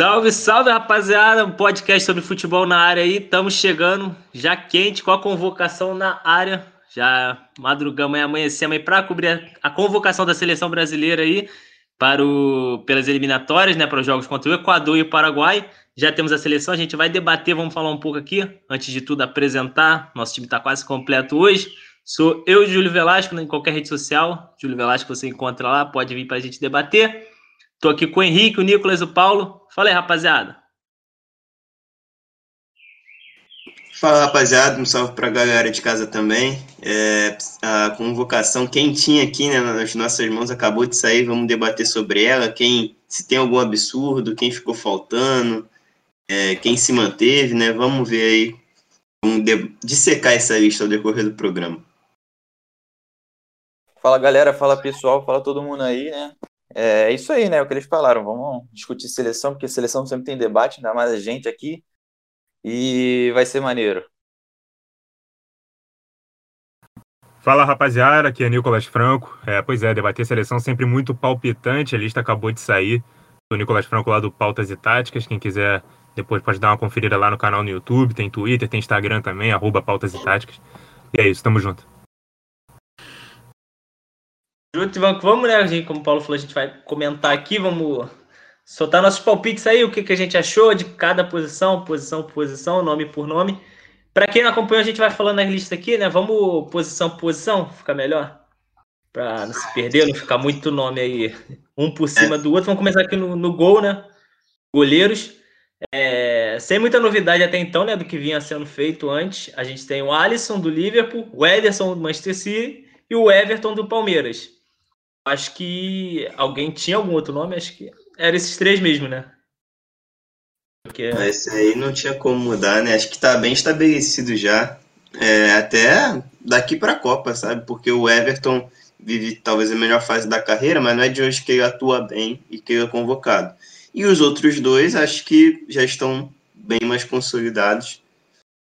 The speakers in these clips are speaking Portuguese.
Salve, salve, rapaziada! Um podcast sobre futebol na área aí. Estamos chegando já quente com a convocação na área. Já madrugamos e amanhecemos aí para cobrir a convocação da seleção brasileira aí para o, pelas eliminatórias, né? Para os jogos contra o Equador e o Paraguai. Já temos a seleção, a gente vai debater, vamos falar um pouco aqui. Antes de tudo, apresentar. Nosso time está quase completo hoje. Sou eu, Júlio Velasco, em qualquer rede social. Júlio Velasco você encontra lá, pode vir para a gente debater. Tô aqui com o Henrique, o Nicolas, o Paulo. Fala aí, rapaziada. Fala, rapaziada. Um salve pra galera de casa também. É, a convocação quentinha aqui, né, nas nossas mãos acabou de sair. Vamos debater sobre ela. Quem, se tem algum absurdo, quem ficou faltando, é, quem se manteve, né? Vamos ver aí. Vamos dissecar essa lista ao decorrer do programa. Fala galera, fala pessoal, fala todo mundo aí, né? É, é isso aí, né? O que eles falaram. Vamos discutir seleção, porque seleção sempre tem debate, ainda mais a gente aqui. E vai ser maneiro. Fala rapaziada, aqui é Nicolas Franco. É, pois é, debater seleção sempre muito palpitante. A lista acabou de sair. O Nicolas Franco lá do Pautas e Táticas. Quem quiser depois pode dar uma conferida lá no canal no YouTube. Tem Twitter, tem Instagram também, arroba Pautas e Táticas. E é isso, tamo junto. Junto, vamos, né, gente? Como o Paulo falou, a gente vai comentar aqui, vamos soltar nossos palpites aí, o que, que a gente achou de cada posição, posição por posição, nome por nome. Para quem não acompanhou, a gente vai falando na lista aqui, né? Vamos posição por posição, fica melhor? Para não se perder, não ficar muito nome aí, um por cima do outro. Vamos começar aqui no, no gol, né? Goleiros. É, sem muita novidade até então, né? Do que vinha sendo feito antes. A gente tem o Alisson do Liverpool, o Ederson do Manchester City e o Everton do Palmeiras. Acho que alguém tinha algum outro nome, acho que era esses três mesmo, né? Porque... Esse aí não tinha como mudar, né? Acho que tá bem estabelecido já. É, até daqui para a Copa, sabe? Porque o Everton vive talvez a melhor fase da carreira, mas não é de hoje que ele atua bem e que ele é convocado. E os outros dois, acho que já estão bem mais consolidados.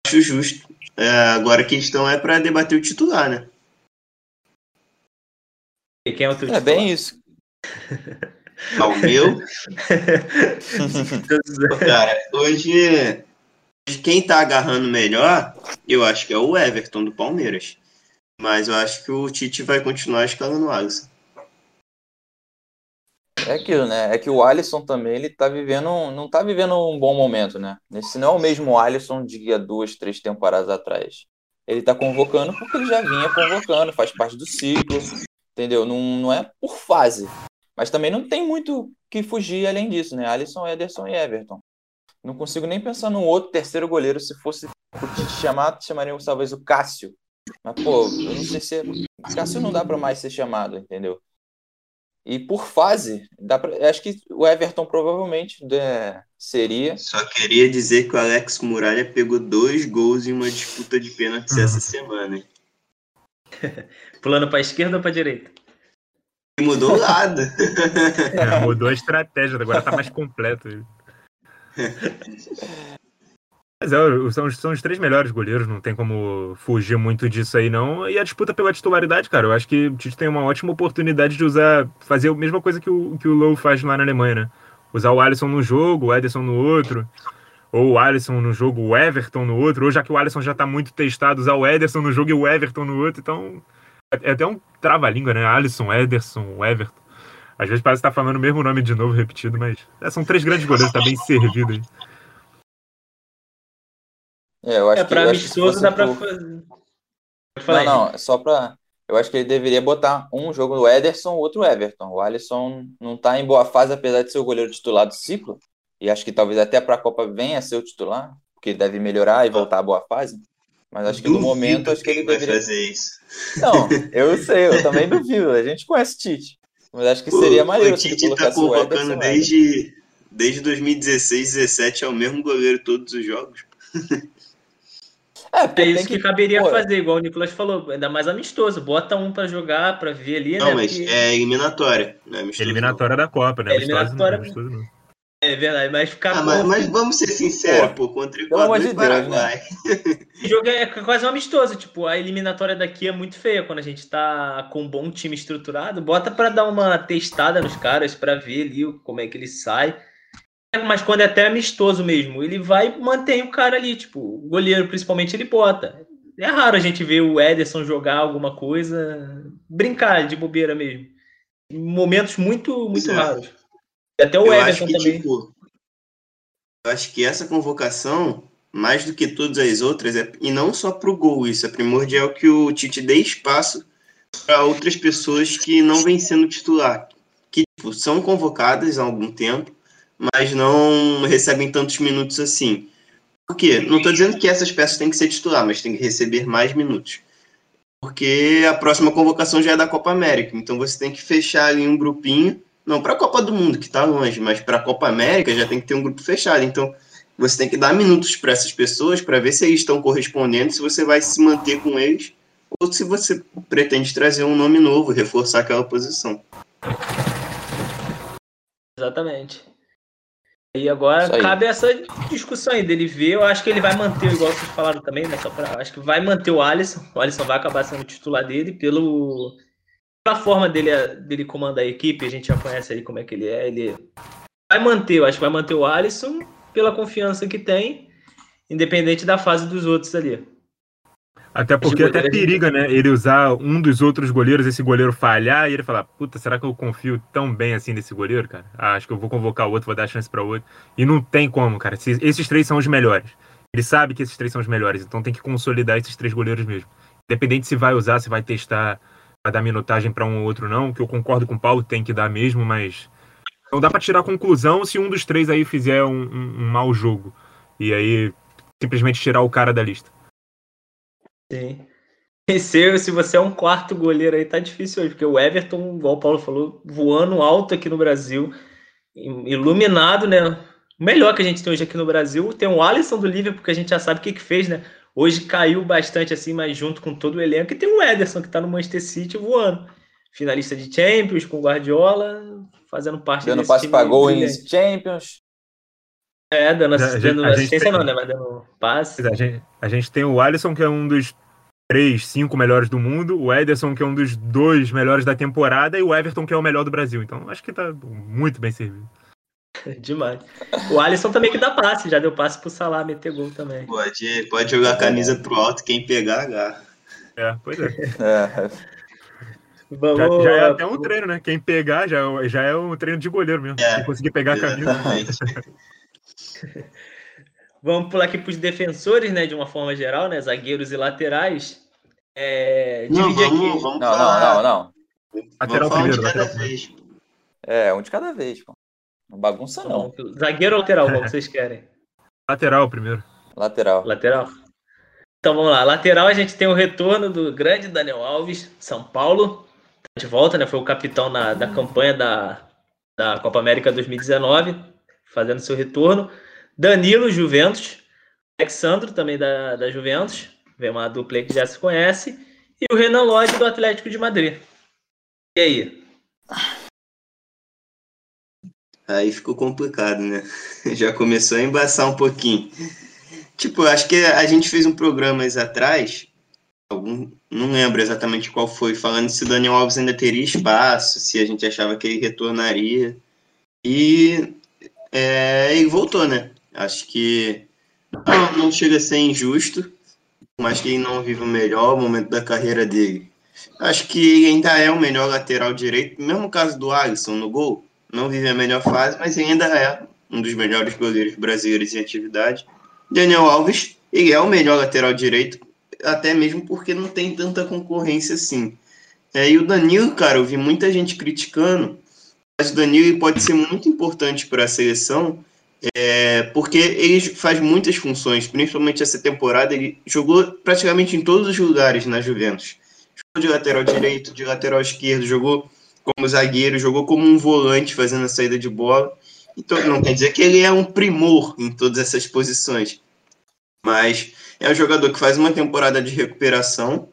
Acho justo. É, agora a questão é para debater o titular, né? E quem é o teu É bem isso. Ah, o meu? Cara, hoje, quem tá agarrando melhor, eu acho que é o Everton do Palmeiras. Mas eu acho que o Tite vai continuar escalando o Alisson. É aquilo, né? É que o Alisson também, ele tá vivendo, não tá vivendo um bom momento, né? Esse não é o mesmo Alisson de duas, três temporadas atrás. Ele tá convocando porque ele já vinha convocando, faz parte do ciclo, entendeu? Não, não é por fase. Mas também não tem muito que fugir além disso, né? Alisson, Ederson e Everton. Não consigo nem pensar num outro terceiro goleiro. Se fosse chamar, chamaria talvez o Cássio. Mas, pô, eu não sei se. É... Cássio não dá para mais ser chamado, entendeu? E por fase, dá pra... acho que o Everton provavelmente né, seria. Só queria dizer que o Alex Muralha pegou dois gols em uma disputa de pênaltis essa semana. Pulando para esquerda ou para direita? Mudou o lado. É, mudou a estratégia, agora tá mais completo. Mas é, são, são os três melhores goleiros, não tem como fugir muito disso aí, não. E a disputa pela titularidade, cara, eu acho que o Tite tem uma ótima oportunidade de usar, fazer a mesma coisa que o, que o Lowe faz lá na Alemanha, né? Usar o Alisson no jogo, o Ederson no outro, ou o Alisson no jogo, o Everton no outro, ou já que o Alisson já tá muito testado, usar o Ederson no jogo e o Everton no outro, então. É até um trava-língua, né? Alisson, Ederson, Everton. Às vezes parece que tá falando o mesmo nome de novo, repetido, mas é, são três grandes goleiros, tá bem servido aí. É, eu acho é, pra que, amistoso dá pra fazer. Não, não, é só pra. Eu acho que ele deveria botar um jogo do Ederson, outro Everton. O Alisson não tá em boa fase, apesar de ser o goleiro titular do ciclo. E acho que talvez até para a Copa venha a ser o titular, porque deve melhorar e voltar à boa fase. Mas acho que no momento acho que ele deveria fazer isso. Não, eu sei, eu também duvido. A gente conhece o Tite. Mas acho que seria maneiro se ele tá colocasse tá convocando o desde, desde 2016, 17 é o mesmo goleiro todos os jogos. É, é isso que, que caberia pô, fazer, igual o Nicolas falou, ainda mais amistoso. Bota um para jogar, para ver ali, não, né? mas porque... é eliminatória. Não é eliminatória da Copa, né? É eliminatória. Amistoso, não. É verdade, mas ficar. Ah, mas, mas, vamos ser sinceros, pô, contra o Equador de e Paraguai. Né? o jogo é quase um amistoso, tipo, a eliminatória daqui é muito feia quando a gente tá com um bom time estruturado. Bota para dar uma testada nos caras, para ver ali como é que ele sai. mas quando é até amistoso mesmo, ele vai e mantém o cara ali, tipo, o goleiro principalmente ele bota. É raro a gente ver o Ederson jogar alguma coisa, brincar de bobeira mesmo. Em momentos muito, muito é. raros. Até o eu Everton que, também. Tipo, eu acho que essa convocação, mais do que todas as outras, é, e não só para o gol, isso é primordial que o Tite dê espaço para outras pessoas que não vêm sendo titular, que tipo, são convocadas há algum tempo, mas não recebem tantos minutos assim. Por quê? Não estou dizendo que essas peças têm que ser titular, mas tem que receber mais minutos. Porque a próxima convocação já é da Copa América, então você tem que fechar ali um grupinho não para a Copa do Mundo, que está longe, mas para a Copa América já tem que ter um grupo fechado. Então, você tem que dar minutos para essas pessoas para ver se eles estão correspondendo, se você vai se manter com eles, ou se você pretende trazer um nome novo, reforçar aquela posição. Exatamente. E agora cabe essa discussão aí dele ver. Eu acho que ele vai manter, igual vocês falaram também, né? Só pra, acho que vai manter o Alisson. O Alisson vai acabar sendo titular dele pelo a forma dele, dele comandar a equipe, a gente já conhece aí como é que ele é. Ele vai manter, eu acho que vai manter o Alisson pela confiança que tem, independente da fase dos outros ali. Até porque até periga, né? Ele usar um dos outros goleiros, esse goleiro falhar e ele falar: Puta, será que eu confio tão bem assim nesse goleiro, cara? Ah, acho que eu vou convocar o outro, vou dar chance para outro. E não tem como, cara. Esses três são os melhores. Ele sabe que esses três são os melhores, então tem que consolidar esses três goleiros mesmo. Independente se vai usar, se vai testar vai dar minutagem para um ou outro não, que eu concordo com o Paulo, tem que dar mesmo, mas não dá para tirar conclusão se um dos três aí fizer um, um, um mau jogo. E aí simplesmente tirar o cara da lista. Sim. E se, se você é um quarto goleiro aí, tá difícil hoje, porque o Everton, igual o Paulo falou, voando alto aqui no Brasil, iluminado, né? O melhor que a gente tem hoje aqui no Brasil. Tem o Alisson do Liverpool, que a gente já sabe o que, que fez, né? Hoje caiu bastante assim, mas junto com todo o elenco. E tem o Ederson, que está no Manchester City voando. Finalista de Champions com Guardiola, fazendo parte dando passe para gol em Champions. É, dando, dando a assistência tem, não, né? Mas dando passe. A gente, a gente tem o Alisson, que é um dos três, cinco melhores do mundo, o Ederson, que é um dos dois melhores da temporada, e o Everton, que é o melhor do Brasil. Então, acho que tá muito bem servido. Demais. O Alisson também que dá passe, já deu passe pro Salah meter gol também. Pode, pode jogar a camisa pro alto, quem pegar, agarra. É, pois é. é. Vamos... Já, já, é até um treino, né? Quem pegar já, já é um treino de goleiro mesmo. É, Quem conseguir pegar a camisa. Vamos pular aqui para os defensores, né? De uma forma geral, né? Zagueiros e laterais. É, não, vamos, aqui. Vamos não, não, não, não. Lateral primeiro, lateral. Vez. É, um de cada vez, pô. Não bagunça, não. Zagueiro ou lateral, como vocês querem? Lateral primeiro. Lateral. Lateral. Então vamos lá. Lateral a gente tem o retorno do grande Daniel Alves, São Paulo. Tá de volta, né? Foi o capitão na, da campanha da, da Copa América 2019, fazendo seu retorno. Danilo, Juventus. Alexandro, também da, da Juventus. Vem uma dupla que já se conhece. E o Renan Lodge, do Atlético de Madrid. E aí? Aí ficou complicado, né? Já começou a embaçar um pouquinho. Tipo, acho que a gente fez um programa atrás, algum, não lembro exatamente qual foi, falando se o Daniel Alves ainda teria espaço, se a gente achava que ele retornaria. E é, ele voltou, né? Acho que não, não chega a ser injusto, mas que ele não vive o melhor momento da carreira dele. Acho que ainda é o melhor lateral direito, mesmo caso do Alisson no gol não vive a melhor fase, mas ainda é um dos melhores goleiros brasileiros em atividade. Daniel Alves, ele é o melhor lateral direito, até mesmo porque não tem tanta concorrência assim. É, e o Danilo, cara, eu vi muita gente criticando, mas o Danilo pode ser muito importante para a seleção, é, porque ele faz muitas funções, principalmente essa temporada, ele jogou praticamente em todos os lugares na Juventus. Jogou de lateral direito, de lateral esquerdo, jogou como zagueiro, jogou como um volante fazendo a saída de bola. Então não quer dizer que ele é um primor em todas essas posições, mas é um jogador que faz uma temporada de recuperação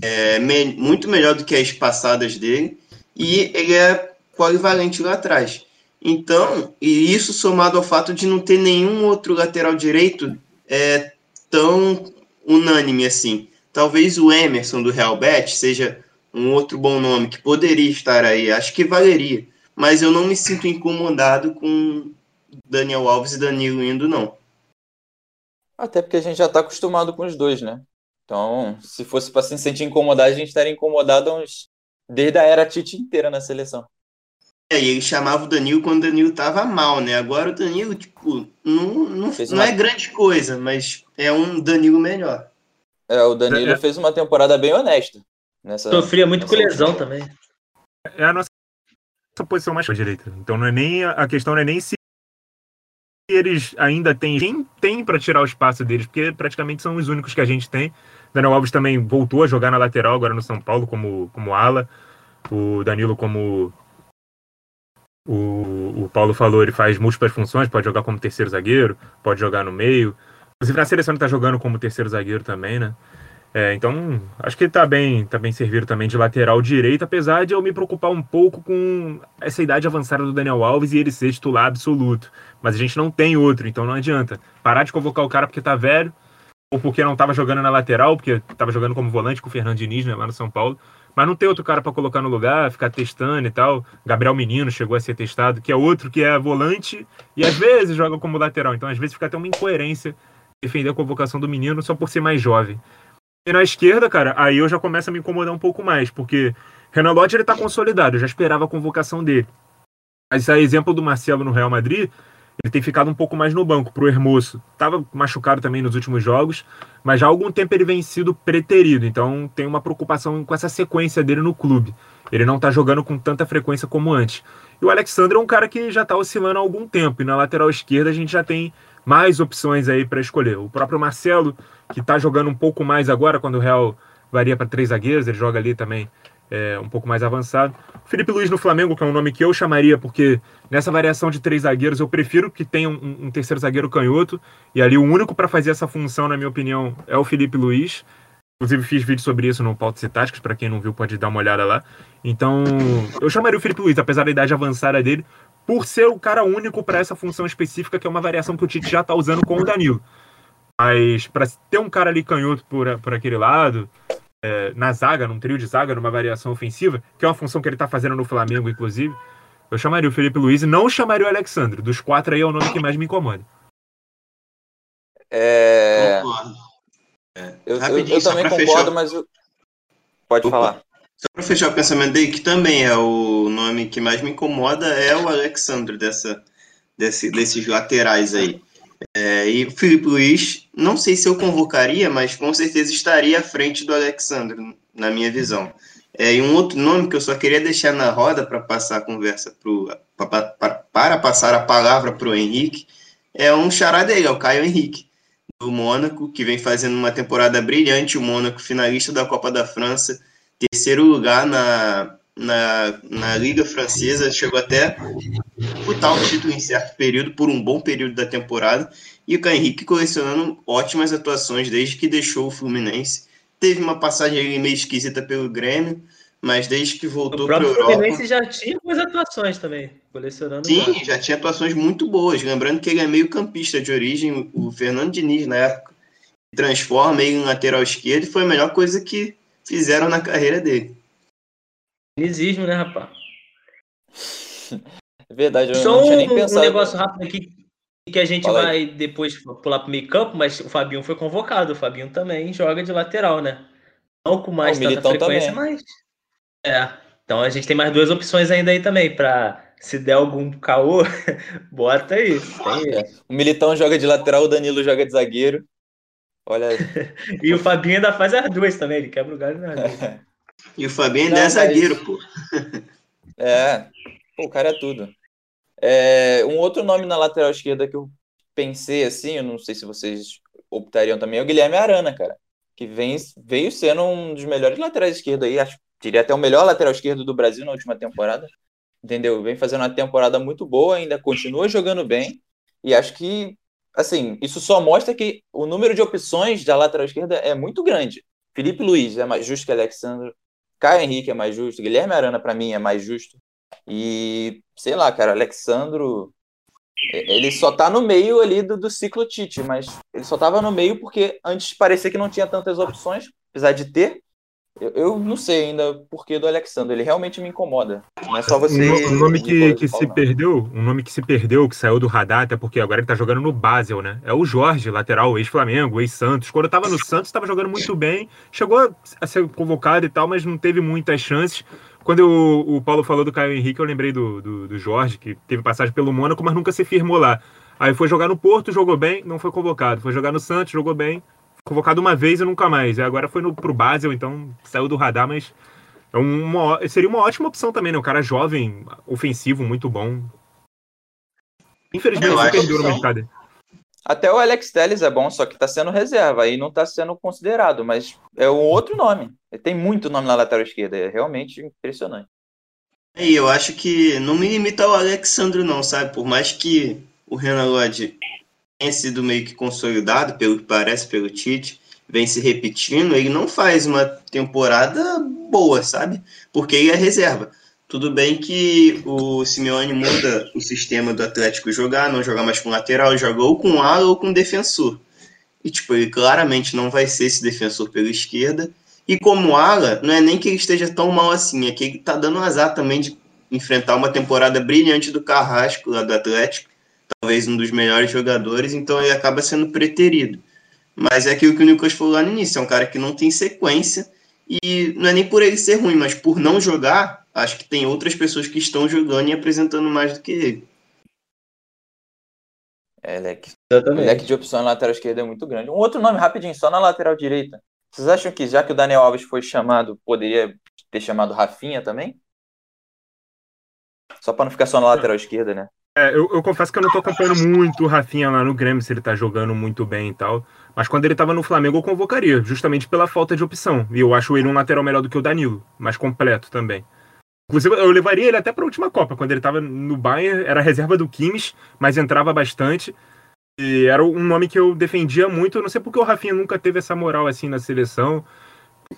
é, me, muito melhor do que as passadas dele e ele é polivalente lá atrás. Então, e isso somado ao fato de não ter nenhum outro lateral direito é, tão unânime assim. Talvez o Emerson do Real Betis seja um outro bom nome que poderia estar aí, acho que valeria. Mas eu não me sinto incomodado com Daniel Alves e Danilo indo, não. Até porque a gente já está acostumado com os dois, né? Então, se fosse para se sentir incomodado, a gente estaria incomodado uns... desde a era Tite inteira na seleção. É, e ele chamava o Danilo quando o Danilo tava mal, né? Agora o Danilo, tipo, não, não, não uma... é grande coisa, mas é um Danilo melhor. É, o Danilo é. fez uma temporada bem honesta. Nessa, Sofria muito com lesão também. É a nossa posição mais direita. Então não é nem a questão não é nem se eles ainda têm quem tem para tirar o espaço deles, porque praticamente são os únicos que a gente tem. Daniel Alves também voltou a jogar na lateral agora no São Paulo como como ala. O Danilo como o, o Paulo falou, ele faz múltiplas funções, pode jogar como terceiro zagueiro, pode jogar no meio. Inclusive na seleção ele tá jogando como terceiro zagueiro também, né? É, então, acho que ele tá bem, tá bem servido também de lateral direito, apesar de eu me preocupar um pouco com essa idade avançada do Daniel Alves e ele ser titular absoluto. Mas a gente não tem outro, então não adianta. Parar de convocar o cara porque tá velho, ou porque não tava jogando na lateral, porque tava jogando como volante com o Fernando Diniz, né, lá no São Paulo. Mas não tem outro cara para colocar no lugar, ficar testando e tal. Gabriel Menino chegou a ser testado, que é outro que é volante e às vezes joga como lateral. Então às vezes fica até uma incoerência defender a convocação do menino só por ser mais jovem. E na esquerda, cara, aí eu já começo a me incomodar um pouco mais, porque Renan Lodge ele tá consolidado, eu já esperava a convocação dele. Mas a exemplo do Marcelo no Real Madrid, ele tem ficado um pouco mais no banco pro Hermoso. Tava machucado também nos últimos jogos, mas já há algum tempo ele vem sido preterido, então tem uma preocupação com essa sequência dele no clube. Ele não tá jogando com tanta frequência como antes. E o Alexandre é um cara que já tá oscilando há algum tempo, e na lateral esquerda a gente já tem mais opções aí para escolher. O próprio Marcelo, que está jogando um pouco mais agora, quando o Real varia para três zagueiros, ele joga ali também é, um pouco mais avançado. O Felipe Luiz no Flamengo, que é um nome que eu chamaria, porque nessa variação de três zagueiros eu prefiro que tenha um, um terceiro zagueiro canhoto, e ali o único para fazer essa função, na minha opinião, é o Felipe Luiz. Inclusive fiz vídeo sobre isso no Pautas e Táticas, para quem não viu pode dar uma olhada lá. Então, eu chamaria o Felipe Luiz, apesar da idade avançada dele, por ser o cara único para essa função específica, que é uma variação que o Tite já está usando com o Danilo. Mas para ter um cara ali canhoto por, por aquele lado, é, na zaga, num trio de zaga, numa variação ofensiva, que é uma função que ele está fazendo no Flamengo, inclusive, eu chamaria o Felipe Luiz e não chamaria o Alexandre. Dos quatro aí é o nome que mais me incomoda. É... é. Eu, eu, eu também concordo, fechar. mas. Eu... Pode Opa. falar. Só para fechar o pensamento dele, que também é o nome que mais me incomoda, é o Alexandre dessa, desse, desses laterais aí. É, e o Felipe Luiz, não sei se eu convocaria, mas com certeza estaria à frente do Alexandre, na minha visão. É, e um outro nome que eu só queria deixar na roda para passar a conversa pro, pra, pra, para passar a palavra para o Henrique é um chará dele, é o Caio Henrique, do Mônaco, que vem fazendo uma temporada brilhante, o Mônaco finalista da Copa da França, terceiro lugar na, na, na Liga Francesa, chegou até disputar o título em certo período, por um bom período da temporada, e o Caio Henrique colecionando ótimas atuações desde que deixou o Fluminense. Teve uma passagem meio esquisita pelo Grêmio, mas desde que voltou para a Europa... O Fluminense já tinha boas atuações também, colecionando... Sim, já tinha atuações muito boas, lembrando que ele é meio campista de origem, o Fernando Diniz, na época, transforma ele em lateral esquerdo, e foi a melhor coisa que fizeram na carreira dele. Dinizismo, né, rapaz? É verdade, eu Só não tinha nem um, pensado. um negócio rápido aqui que a gente Fala vai aí. depois pular pro meio campo, mas o Fabinho foi convocado. O Fabinho também joga de lateral, né? Não com mais ah, tanta frequência, também. mas. É. Então a gente tem mais duas opções ainda aí também, para se der algum caô, bota aí. É. O Militão joga de lateral, o Danilo joga de zagueiro. Olha. e o Fabinho ainda faz as duas também, ele quebra o galho na E o Fabinho ainda é zagueiro, pô. É, pô, o cara é tudo. É, um outro nome na lateral esquerda que eu pensei assim, eu não sei se vocês optariam também, é o Guilherme Arana, cara. Que vem, veio sendo um dos melhores laterais esquerdos aí, acho diria até o melhor lateral esquerdo do Brasil na última temporada. Entendeu? Vem fazendo uma temporada muito boa, ainda continua jogando bem. E acho que assim, isso só mostra que o número de opções da lateral esquerda é muito grande. Felipe Luiz é mais justo que Alexandre, Caio Henrique é mais justo, Guilherme Arana para mim é mais justo. E sei lá, cara, Alexandro ele só tá no meio ali do, do ciclo Tite, mas ele só tava no meio porque antes parecia que não tinha tantas opções, apesar de ter. Eu, eu, não sei ainda porquê do Alexandre, ele realmente me incomoda. Não é só você. Um, nome que, que se perdeu, um nome que se perdeu, que saiu do radar, até porque agora ele tá jogando no Basel, né? É o Jorge, lateral, ex-Flamengo, ex-Santos. Quando eu tava no Santos, tava jogando muito bem, chegou a ser convocado e tal, mas não teve muitas chances. Quando o, o Paulo falou do Caio Henrique, eu lembrei do, do, do Jorge, que teve passagem pelo Mônaco, mas nunca se firmou lá. Aí foi jogar no Porto, jogou bem, não foi convocado. Foi jogar no Santos, jogou bem, convocado uma vez e nunca mais. E agora foi no, pro Basel, então saiu do radar, mas é uma, seria uma ótima opção também, né? Um cara jovem, ofensivo, muito bom. Infelizmente, ele perdeu no mercado. Até o Alex Telles é bom, só que tá sendo reserva, aí não tá sendo considerado, mas é um outro nome. Ele tem muito nome na lateral esquerda, é realmente impressionante. E eu acho que não me limita ao Alexandre não, sabe? Por mais que o Renan Lodge tenha sido meio que consolidado, pelo que parece, pelo Tite, vem se repetindo, ele não faz uma temporada boa, sabe? Porque ele é reserva. Tudo bem que o Simeone muda o sistema do Atlético jogar, não jogar mais com lateral, joga ou com ala ou com defensor. E, tipo, ele claramente não vai ser esse defensor pela esquerda. E como ala, não é nem que ele esteja tão mal assim, é que ele tá dando azar também de enfrentar uma temporada brilhante do Carrasco lá do Atlético, talvez um dos melhores jogadores, então ele acaba sendo preterido. Mas é aquilo que o Nicolas falou lá no início, é um cara que não tem sequência, e não é nem por ele ser ruim, mas por não jogar, acho que tem outras pessoas que estão jogando e apresentando mais do que ele. É, leque. O leque de opção na lateral esquerda é muito grande. Um outro nome rapidinho, só na lateral direita. Vocês acham que já que o Daniel Alves foi chamado, poderia ter chamado Rafinha também? Só para não ficar só na lateral esquerda, né? É, eu, eu, confesso que eu não tô acompanhando muito o Rafinha lá no Grêmio, se ele tá jogando muito bem e tal. Mas quando ele tava no Flamengo, eu convocaria, justamente pela falta de opção. E eu acho ele um lateral melhor do que o Danilo, mais completo também. Inclusive, eu levaria ele até para a última Copa, quando ele estava no Bayern, era reserva do Kimmich, mas entrava bastante. E era um nome que eu defendia muito. Eu não sei porque o Rafinha nunca teve essa moral assim na seleção.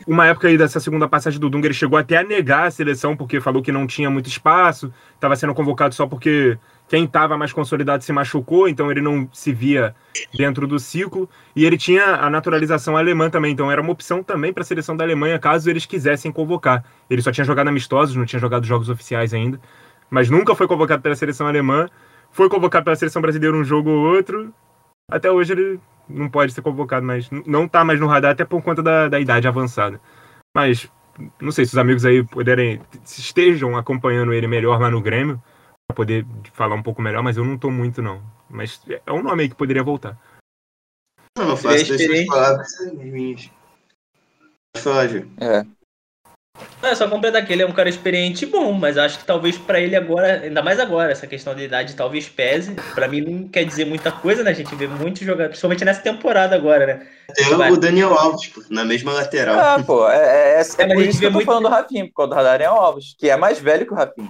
Uma época aí dessa segunda passagem do Dunga, ele chegou até a negar a seleção porque falou que não tinha muito espaço, estava sendo convocado só porque quem estava mais consolidado se machucou, então ele não se via dentro do ciclo. E ele tinha a naturalização alemã também, então era uma opção também para a seleção da Alemanha caso eles quisessem convocar. Ele só tinha jogado amistosos, não tinha jogado jogos oficiais ainda, mas nunca foi convocado pela seleção alemã. Foi convocado pela seleção brasileira um jogo ou outro. Até hoje ele não pode ser convocado, mas não está mais no radar, até por conta da, da idade avançada. Mas não sei se os amigos aí puderem, estejam acompanhando ele melhor lá no Grêmio para poder falar um pouco melhor, mas eu não tô muito, não. Mas é um nome aí que poderia voltar. Não, não faço deixar palavras minhas. Falar, É. Não, é só completar que ele é um cara experiente e bom, mas acho que talvez para ele agora, ainda mais agora, essa questão da idade talvez pese. Para mim não quer dizer muita coisa, né? A gente vê muitos jogadores, principalmente nessa temporada agora, né? Tem o Daniel Alves, pô, na mesma lateral. Ah, pô, é, é, é, é por isso que eu tô muito... falando do Rafinha, por causa do Daniel Alves, que é mais velho que o Rafinha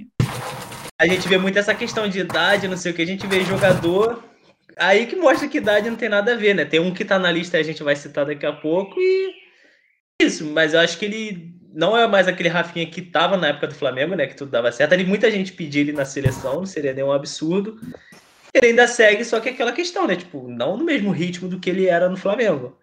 a gente vê muito essa questão de idade, não sei o que, a gente vê jogador. Aí que mostra que idade não tem nada a ver, né? Tem um que tá na lista e a gente vai citar daqui a pouco e. Isso, mas eu acho que ele não é mais aquele Rafinha que tava na época do Flamengo, né? Que tudo dava certo. Ali muita gente pedia ele na seleção, não seria nenhum absurdo. Ele ainda segue, só que é aquela questão, né? Tipo, não no mesmo ritmo do que ele era no Flamengo.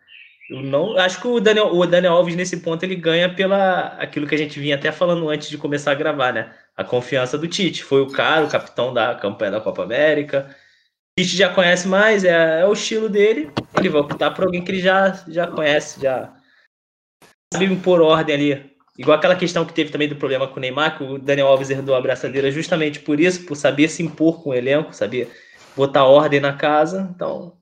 Eu não acho que o Daniel, o Daniel Alves nesse ponto ele ganha pela aquilo que a gente vinha até falando antes de começar a gravar, né? A confiança do Tite. Foi o cara, o capitão da campanha da Copa América. O Tite já conhece mais, é, é o estilo dele. Ele vai optar por alguém que ele já, já conhece, já sabe por ordem ali. Igual aquela questão que teve também do problema com o Neymar, que o Daniel Alves herdou a braçadeira justamente por isso, por saber se impor com o elenco, saber botar ordem na casa. Então,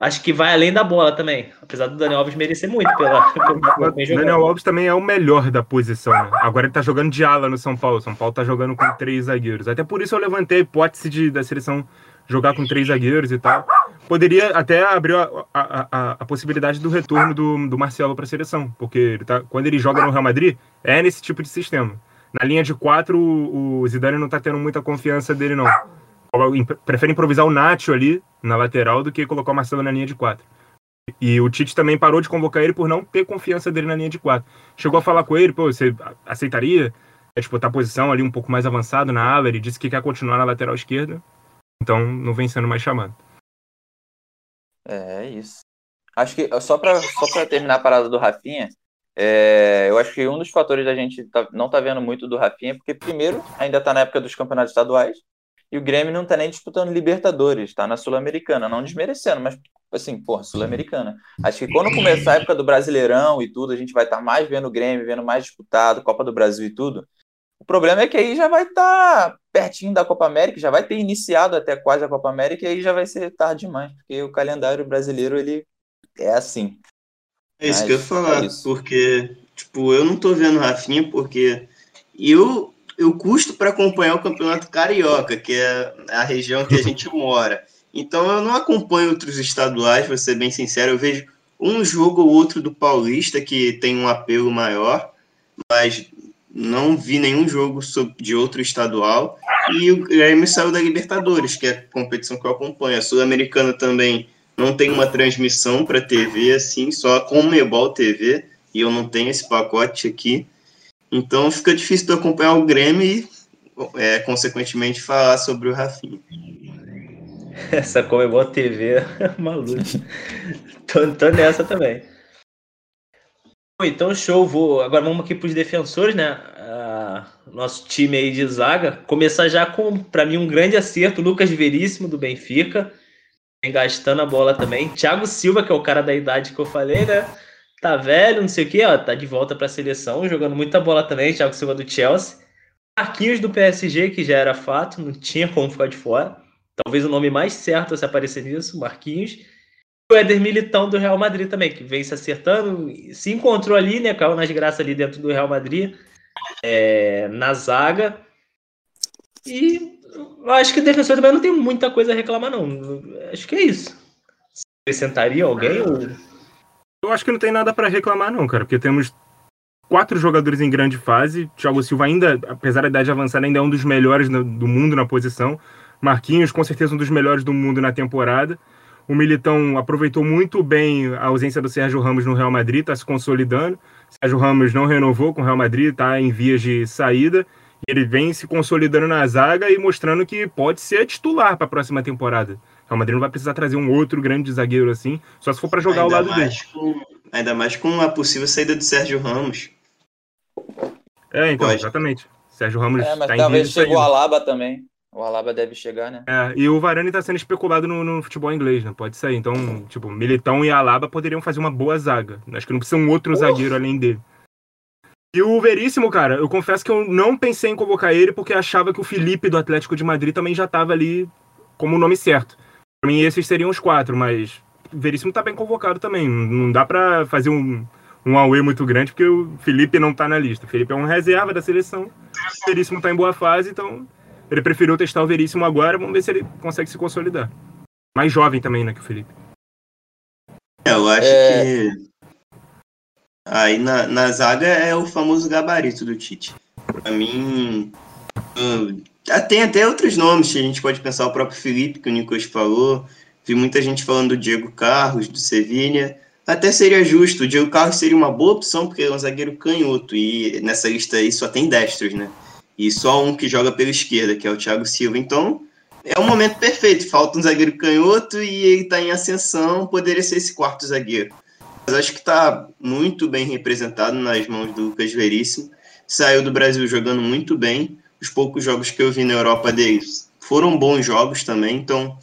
acho que vai além da bola também. Apesar do Daniel Alves merecer muito pela. pela Daniel Alves também é o melhor da posição. Né? Agora ele tá jogando de ala no São Paulo. São Paulo tá jogando com três zagueiros. Até por isso eu levantei a hipótese de, da seleção jogar com três zagueiros e tal. Poderia até abrir a, a, a, a possibilidade do retorno do, do Marcelo para a seleção, porque ele tá, quando ele joga no Real Madrid, é nesse tipo de sistema. Na linha de quatro, o, o Zidane não tá tendo muita confiança dele, não prefere improvisar o Nacho ali na lateral do que colocar o Marcelo na linha de quatro. E o Tite também parou de convocar ele por não ter confiança dele na linha de quatro. Chegou a falar com ele, pô, você aceitaria é, disputar a posição ali um pouco mais avançado na ala? Ele disse que quer continuar na lateral esquerda, então não vem sendo mais chamado. É isso. Acho que só para só terminar a parada do Rafinha, É, eu acho que um dos fatores da gente tá, não tá vendo muito do Rafinha, porque primeiro, ainda tá na época dos campeonatos estaduais, e o Grêmio não tá nem disputando Libertadores, tá na Sul-Americana, não desmerecendo, mas assim, porra, Sul-Americana. Acho que quando começar a época do Brasileirão e tudo, a gente vai estar tá mais vendo o Grêmio, vendo mais disputado, Copa do Brasil e tudo. O problema é que aí já vai estar tá pertinho da Copa América, já vai ter iniciado até quase a Copa América e aí já vai ser tarde demais, porque o calendário brasileiro ele é assim. É isso Mas, que eu ia falar, é porque tipo, eu não tô vendo Rafinha porque eu eu custo para acompanhar o Campeonato Carioca, que é a região que a gente mora. Então eu não acompanho outros estaduais, vou ser bem sincero, eu vejo um jogo ou outro do Paulista que tem um apelo maior, mas não vi nenhum jogo de outro estadual. E o Grêmio saiu da Libertadores, que é a competição que eu acompanho. A Sul-Americana também não tem uma transmissão para TV, assim, só com o Mebol TV, e eu não tenho esse pacote aqui. Então fica difícil de acompanhar o Grêmio e, é, consequentemente, falar sobre o Rafinha. Essa Comebol TV é maluco. tô, tô nessa também. Então, show. Vou... Agora vamos aqui para os defensores, né? Uh, nosso time aí de zaga. Começar já com, para mim, um grande acerto. Lucas Veríssimo, do Benfica. Vem gastando a bola também. Thiago Silva, que é o cara da idade que eu falei, né? Tá velho, não sei o que, ó. Tá de volta para a seleção, jogando muita bola também. Thiago Silva do Chelsea. Marquinhos do PSG, que já era fato, não tinha como ficar de fora. Talvez o nome mais certo a se aparecer nisso, Marquinhos o Éder Militão do Real Madrid também, que vem se acertando, se encontrou ali, né? Caiu nas graças ali dentro do Real Madrid, é, na zaga. E acho que o defensor também não tem muita coisa a reclamar, não. Acho que é isso. Acrescentaria alguém? Ou... Eu acho que não tem nada para reclamar, não, cara, porque temos quatro jogadores em grande fase. Thiago Silva ainda, apesar da idade avançada, ainda é um dos melhores do mundo na posição. Marquinhos, com certeza, um dos melhores do mundo na temporada. O Militão aproveitou muito bem a ausência do Sérgio Ramos no Real Madrid, está se consolidando. Sérgio Ramos não renovou com o Real Madrid, está em vias de saída. Ele vem se consolidando na zaga e mostrando que pode ser titular para a próxima temporada. O Real Madrid não vai precisar trazer um outro grande zagueiro assim, só se for para jogar ainda ao lado dele. Com, ainda mais com a possível saída do Sérgio Ramos. É, então, pode. exatamente. Sérgio Ramos é, mas tá talvez chegue o Alaba também. O Alaba deve chegar, né? É, e o Varane tá sendo especulado no, no, futebol inglês, né? Pode sair. Então, tipo, Militão e Alaba poderiam fazer uma boa zaga. Acho que não precisa um outro zagueiro além dele. E o Veríssimo, cara, eu confesso que eu não pensei em convocar ele porque achava que o Felipe do Atlético de Madrid também já tava ali como o nome certo. Pra mim, esses seriam os quatro, mas o Veríssimo tá bem convocado também. Não dá pra fazer um, um Aue muito grande porque o Felipe não tá na lista. O Felipe é um reserva da seleção. O Veríssimo tá em boa fase, então ele preferiu testar o Veríssimo agora, vamos ver se ele consegue se consolidar. Mais jovem também, né, que o Felipe. É, eu acho é... que aí na, na zaga é o famoso gabarito do Tite. Pra mim, hum, tem até outros nomes que a gente pode pensar, o próprio Felipe, que o Nicolas falou. Vi muita gente falando do Diego Carlos, do Sevilha. Até seria justo, o Diego Carlos seria uma boa opção, porque é um zagueiro canhoto, e nessa lista aí só tem destros, né? E só um que joga pela esquerda, que é o Thiago Silva. Então, é o momento perfeito. Falta um zagueiro canhoto e ele está em ascensão, poderia ser esse quarto zagueiro. Mas acho que está muito bem representado nas mãos do Lucas Veríssimo. Saiu do Brasil jogando muito bem. Os poucos jogos que eu vi na Europa deles foram bons jogos também, então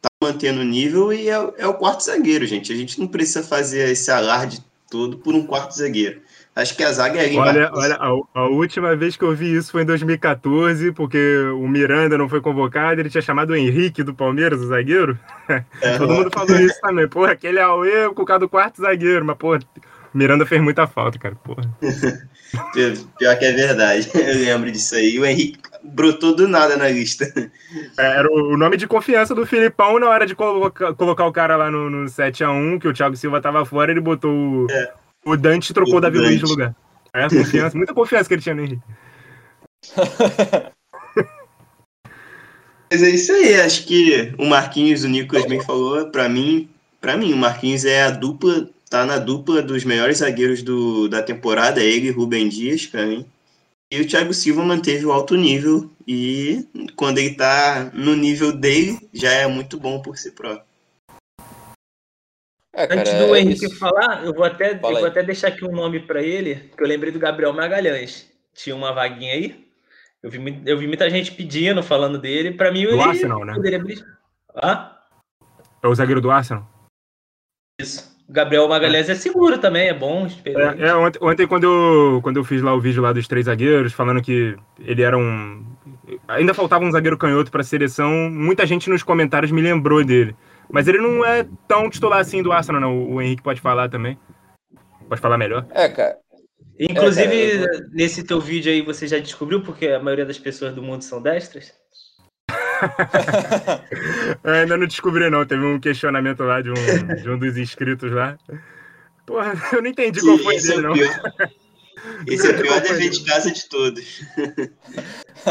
tá mantendo o nível e é, é o quarto zagueiro, gente. A gente não precisa fazer esse alarde todo por um quarto zagueiro. Acho que a zaga é Olha, olha a, a, última vez que eu vi isso foi em 2014, porque o Miranda não foi convocado, ele tinha chamado o Henrique do Palmeiras, o zagueiro. É, Todo mundo falou isso também. Porra, aquele eu com o cara do quarto zagueiro, mas, porra, o Miranda fez muita falta, cara, porra. Pior que é verdade, eu lembro disso aí. O Henrique brotou do nada na lista. É, era o nome de confiança do Filipão na hora de colocar, colocar o cara lá no, no 7x1, que o Thiago Silva tava fora, ele botou o. É o Dante trocou o Davi Luiz de lugar. É, confiança, muita confiança que ele tinha no Henrique. Mas é isso aí, acho que o Marquinhos, o Nicolas bem falou, para mim, para mim o Marquinhos é a dupla, tá na dupla dos melhores zagueiros do, da temporada, ele e Rubem Dias, para mim. E o Thiago Silva manteve o alto nível e quando ele tá no nível dele, já é muito bom por si próprio. É, cara, Antes do é Henrique isso. falar, eu vou até, eu vou até deixar aqui um nome para ele, que eu lembrei do Gabriel Magalhães. Tinha uma vaguinha aí. Eu vi, eu vi muita gente pedindo, falando dele. Para mim, do ele Arsenal, né? poderia Ah? É o zagueiro do Arsenal? Isso. O Gabriel Magalhães é. é seguro também, é bom. É, é, ontem, ontem, quando, eu, quando eu fiz lá o vídeo lá dos três zagueiros, falando que ele era um. Ainda faltava um zagueiro canhoto para a seleção, muita gente nos comentários me lembrou dele. Mas ele não é tão titular assim do Arsenal, não. O Henrique pode falar também. Pode falar melhor. É, cara. Inclusive, é, cara, nesse teu vídeo aí, você já descobriu porque a maioria das pessoas do mundo são destras? ainda não descobri, não. Teve um questionamento lá de um, de um dos inscritos lá. Porra, eu não entendi qual foi dele, é não. Esse é o pior dever de casa de todos.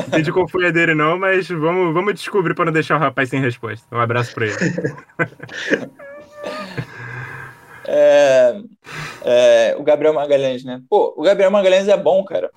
Entendi qual foi a dele, não, mas vamos, vamos descobrir para não deixar o rapaz sem resposta. Um abraço para ele. É, é, o Gabriel Magalhães, né? Pô, o Gabriel Magalhães é bom, cara.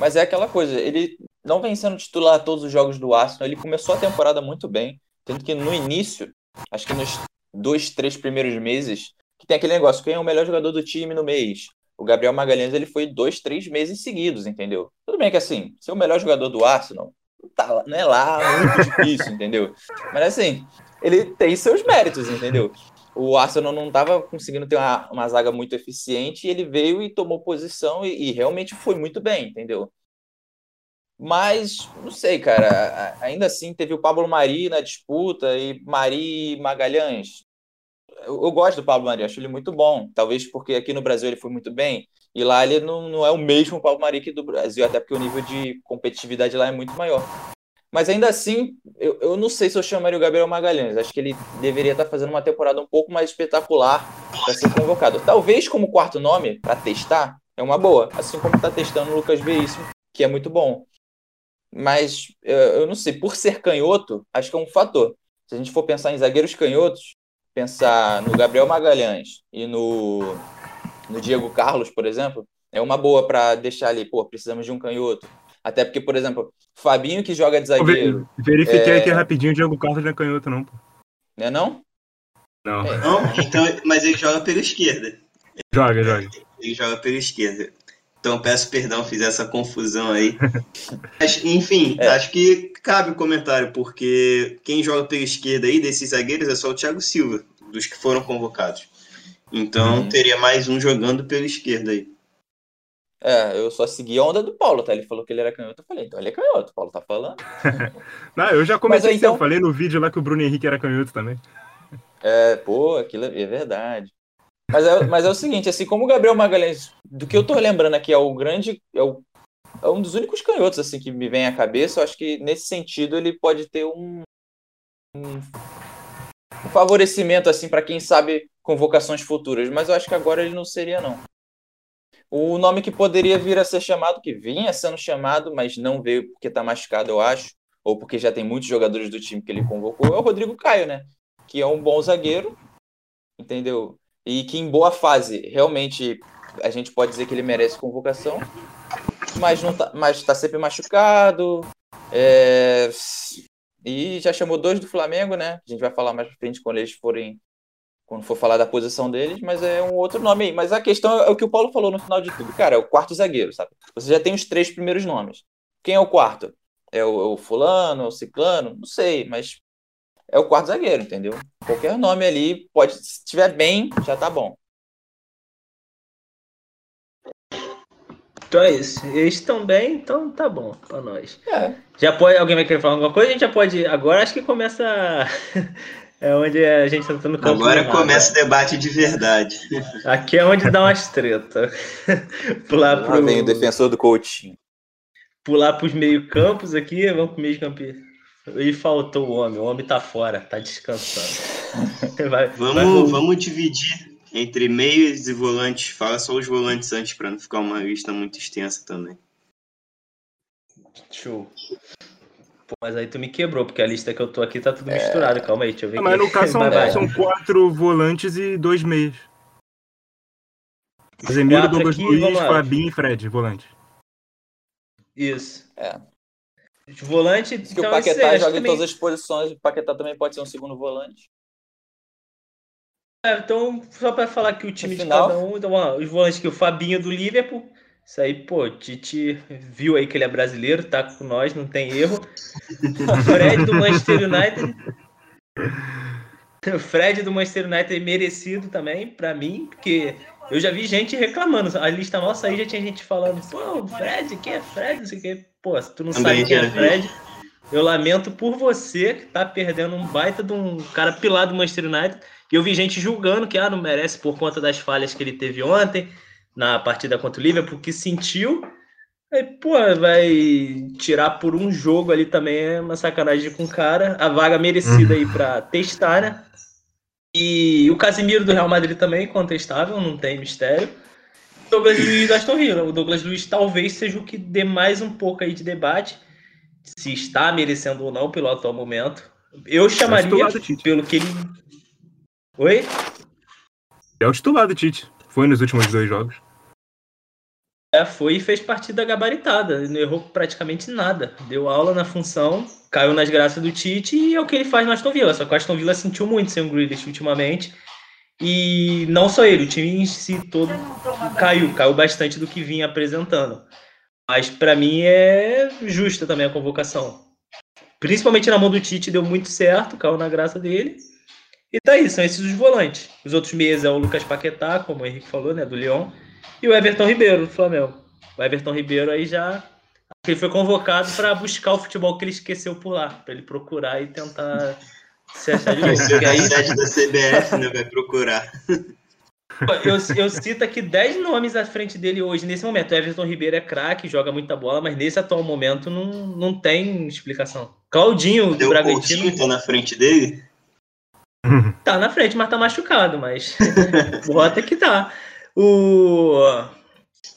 Mas é aquela coisa, ele não vem sendo titular todos os jogos do Arsenal. Ele começou a temporada muito bem. Tanto que no início, acho que nos dois, três primeiros meses, que tem aquele negócio, quem é o melhor jogador do time no mês? O Gabriel Magalhães ele foi dois, três meses seguidos, entendeu? Tudo bem que assim, ser o melhor jogador do Arsenal tá, não é lá muito difícil, entendeu? Mas assim, ele tem seus méritos, entendeu? O Arsenal não estava conseguindo ter uma, uma zaga muito eficiente e ele veio e tomou posição e, e realmente foi muito bem, entendeu? Mas, não sei, cara. Ainda assim, teve o Pablo Mari na disputa e Mari Magalhães eu, eu, gosto do Pablo Mari, acho ele muito bom. Talvez porque aqui no Brasil ele foi muito bem, e lá ele não, não é o mesmo Pablo Mari que do Brasil, até porque o nível de competitividade lá é muito maior. Mas ainda assim, eu, eu não sei se eu chamaria o Gabriel Magalhães. Acho que ele deveria estar fazendo uma temporada um pouco mais espetacular para ser convocado. Talvez como quarto nome, para testar, é uma boa. Assim como está testando o Lucas Veríssimo, que é muito bom. Mas eu não sei, por ser canhoto, acho que é um fator. Se a gente for pensar em zagueiros canhotos, pensar no Gabriel Magalhães e no, no Diego Carlos, por exemplo, é uma boa para deixar ali, pô, precisamos de um canhoto. Até porque, por exemplo, Fabinho que joga de zagueiro. Verifiquei é... aqui rapidinho, o Diego Carlos não é canhoto, não, pô. Não é não? Não. É. Não, então, mas ele joga pela esquerda. Joga, joga. Ele joga pela esquerda. Então peço perdão, fiz essa confusão aí. Mas, enfim, é. acho que cabe o comentário, porque quem joga pela esquerda aí desses zagueiros é só o Thiago Silva, dos que foram convocados. Então uhum. teria mais um jogando pela esquerda aí. É, eu só segui a onda do Paulo, tá? Ele falou que ele era canhoto, eu falei, então ele é canhoto, o Paulo tá falando. Não, eu já comecei Mas, então... eu falei no vídeo lá que o Bruno Henrique era canhoto também. É, pô, aquilo é verdade. Mas é, mas é o seguinte, assim, como o Gabriel Magalhães, do que eu tô lembrando aqui, é o grande. É, o, é um dos únicos canhotos assim que me vem à cabeça. Eu acho que nesse sentido ele pode ter um, um, um favorecimento assim para quem sabe convocações futuras, mas eu acho que agora ele não seria não. O nome que poderia vir a ser chamado, que vinha sendo chamado, mas não veio porque tá machucado, eu acho, ou porque já tem muitos jogadores do time que ele convocou, é o Rodrigo Caio, né? Que é um bom zagueiro, entendeu? E que em boa fase realmente a gente pode dizer que ele merece convocação, mas não tá, mas está sempre machucado. É, e já chamou dois do Flamengo, né? A gente vai falar mais pra frente quando eles forem quando for falar da posição deles, mas é um outro nome aí. Mas a questão é o que o Paulo falou no final de tudo. Cara, é o quarto zagueiro, sabe? Você já tem os três primeiros nomes. Quem é o quarto? É o, é o fulano, é o ciclano? Não sei, mas é o quarto zagueiro, entendeu? Qualquer nome ali, pode, se estiver bem, já tá bom. Então é isso. Eles estão bem, então tá bom pra nós. É. Já pode. Alguém vai querer falar alguma coisa? A gente já pode. Agora acho que começa. é onde a gente tá no campo. Agora começa o debate de verdade. Aqui é onde dá umas treta. Pular pro. vem o defensor do Coutinho. Pular pros meio-campos aqui, vamos pro meio-campo e faltou o homem, o homem tá fora, tá descansando. Vai, vamos, vai vamos dividir entre meios e volantes. Fala só os volantes antes para não ficar uma lista muito extensa também. Show. Pô, mas aí tu me quebrou, porque a lista que eu tô aqui tá tudo é... misturado. Calma aí, deixa eu ver. Ah, mas no caso são, são, quatro volantes e dois meios. Casemiro, Douglas aqui, Luiz, Fabinho e Fred, volante. Isso. É. Volante. Diz que então, o Paquetá joga também... em todas as posições. O Paquetá também pode ser um segundo volante. É, então, só para falar que o time de cada um, então, ó, os volantes que o Fabinho do Liverpool, isso aí, pô, Tite viu aí que ele é brasileiro, tá com nós, não tem erro. Fred do Manchester United. O Fred do Manchester United merecido também, para mim, porque eu já vi gente reclamando. A lista nossa aí já tinha gente falando, pô, o Fred, quem é Fred? Não sei o que. Pô, se tu não também sabe quem é Fred, eu lamento por você que tá perdendo um baita de um cara pilado do Manchester United. E eu vi gente julgando que ah, não merece por conta das falhas que ele teve ontem na partida contra o Liverpool, que sentiu. Aí, pô, vai tirar por um jogo ali também é uma sacanagem com o cara. A vaga merecida aí para testar, né? E o Casimiro do Real Madrid também, contestável, não tem mistério. Douglas Luiz da Aston Villa. O Douglas Luiz talvez seja o que dê mais um pouco aí de debate, se está merecendo ou não pelo atual momento. Eu chamaria pelo que ele. Oi? É o titular do Tite. Foi nos últimos dois jogos. É, foi e fez partida gabaritada. Não errou praticamente nada. Deu aula na função, caiu nas graças do Tite e é o que ele faz no Aston Villa. Só que o Aston Villa sentiu muito sem o Grealish ultimamente. E não só ele, o time em si todo caiu, caiu bastante do que vinha apresentando. Mas para mim é justa também a convocação. Principalmente na mão do Tite deu muito certo, caiu na graça dele. E tá aí, são esses os volantes. Os outros meias é o Lucas Paquetá, como o Henrique falou, né, do Leão, e o Everton Ribeiro, do Flamengo. O Everton Ribeiro aí já ele foi convocado para buscar o futebol que ele esqueceu por lá, para ele procurar e tentar se achar de novo. Porque aí sede da CBF, né, vai procurar. Eu, eu cito aqui 10 nomes à frente dele hoje, nesse momento. O Everton Ribeiro é craque, joga muita bola, mas nesse atual momento não, não tem explicação. Claudinho do Bragantino. O Coutinho tá na frente dele? Tá na frente, mas tá machucado, mas bota que tá. O,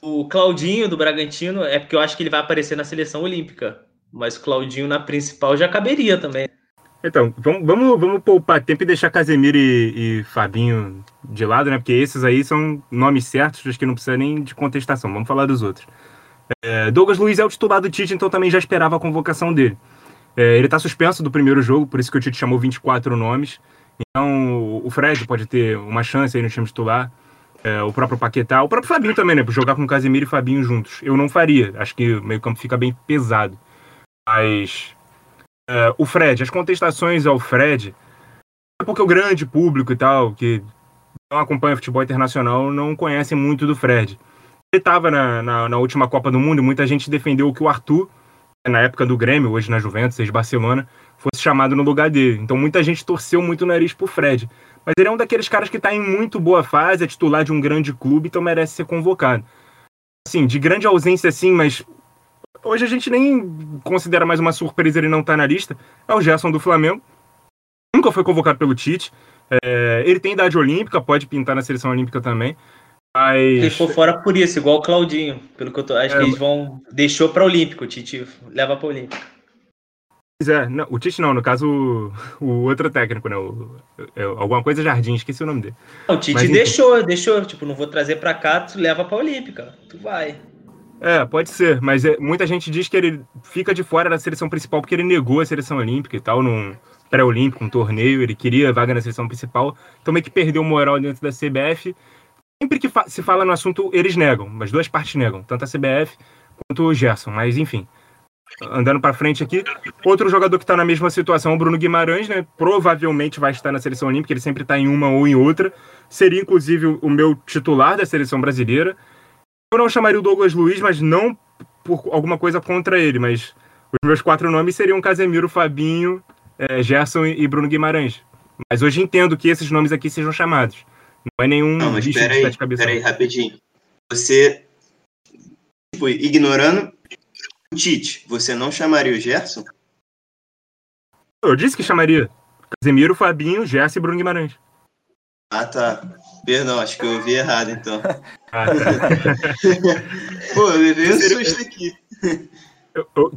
o Claudinho do Bragantino, é porque eu acho que ele vai aparecer na seleção olímpica, mas o Claudinho na principal já caberia também. Então, vamos, vamos, vamos poupar tempo e deixar Casemiro e, e, Fabinho de lado, né? Porque esses aí são nomes certos, que não precisa nem de contestação. Vamos falar dos outros. É, Douglas Luiz é o titular do Tite, então também já esperava a convocação dele. É, ele está suspenso do primeiro jogo, por isso que o Tite chamou 24 nomes. Então, o Fred pode ter uma chance aí no time titular. É, o próprio Paquetá, o próprio Fabinho também, né? Jogar com Casemiro e Fabinho juntos. Eu não faria. Acho que o meio-campo fica bem pesado. Mas. É, o Fred, as contestações ao Fred. É porque o grande público e tal, que não acompanha futebol internacional, não conhece muito do Fred. Ele estava na, na, na, última Copa do Mundo e muita gente defendeu que o Arthur, na época do Grêmio, hoje na Juventus, ex-Barcelona, fosse chamado no lugar dele. Então muita gente torceu muito o nariz pro Fred. Mas ele é um daqueles caras que está em muito boa fase, é titular de um grande clube, então merece ser convocado. Assim, de grande ausência, sim, mas hoje a gente nem considera mais uma surpresa ele não estar tá na lista. É o Gerson do Flamengo. Nunca foi convocado pelo Tite. É, ele tem idade olímpica, pode pintar na seleção olímpica também. Mas... Ele ficou fora por isso, igual o Claudinho. Pelo que eu tô, acho é, que eles vão. Deixou para Olímpico, o Tite leva para Olímpico. Pois é, não, o Tite não, no caso o, o outro técnico, né? O, é, alguma coisa Jardim, esqueci o nome dele. o Tite Mas, deixou, deixou, tipo, não vou trazer para cá, tu leva pra Olímpica, tu vai. É, pode ser, mas é, muita gente diz que ele fica de fora da seleção principal porque ele negou a seleção olímpica e tal, num pré-olímpico, um torneio, ele queria vaga na seleção principal, então meio que perdeu moral dentro da CBF. Sempre que fa se fala no assunto, eles negam, as duas partes negam, tanto a CBF quanto o Gerson, mas enfim andando para frente aqui. Outro jogador que está na mesma situação, o Bruno Guimarães, né? Provavelmente vai estar na seleção olímpica, ele sempre está em uma ou em outra. Seria, inclusive, o meu titular da seleção brasileira. Eu não chamaria o Douglas Luiz, mas não por alguma coisa contra ele, mas os meus quatro nomes seriam Casemiro, Fabinho, é, Gerson e Bruno Guimarães. Mas hoje entendo que esses nomes aqui sejam chamados. Não é nenhum não, mas peraí, de cabeça. Peraí, rapidinho. Você, tipo, ignorando Tite, você não chamaria o Gerson? Eu disse que chamaria. Casemiro, Fabinho, Gerson e Bruno Guimarães. Ah, tá. Perdão, acho que eu ouvi errado, então. Pô, eu aqui.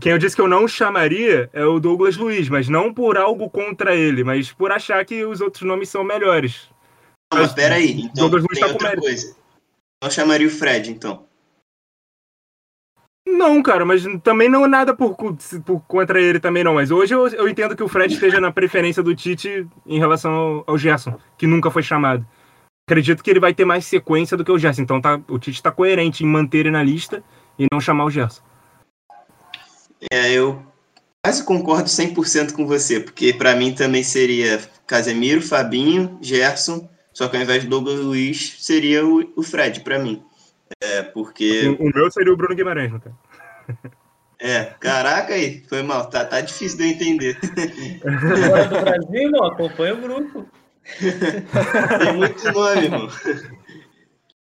quem eu disse que eu não chamaria é o Douglas Luiz, mas não por algo contra ele, mas por achar que os outros nomes são melhores. Não, mas peraí, então Douglas Luiz tem tá outra coisa. Não chamaria o Fred, então. Não, cara, mas também não é nada por, por contra ele também não. Mas hoje eu, eu entendo que o Fred esteja na preferência do Tite em relação ao, ao Gerson, que nunca foi chamado. Acredito que ele vai ter mais sequência do que o Gerson. Então tá, o Tite está coerente em manter ele na lista e não chamar o Gerson. É, eu quase concordo 100% com você, porque para mim também seria Casemiro, Fabinho, Gerson, só que ao invés de Douglas Luiz seria o, o Fred para mim. É, porque. O, o, meu seria o Bruno Guimarães, não tá? É, caraca aí, foi mal, tá, tá difícil de eu entender. Fora do Brasil, irmão, acompanha o grupo. Tem muito nome, irmão.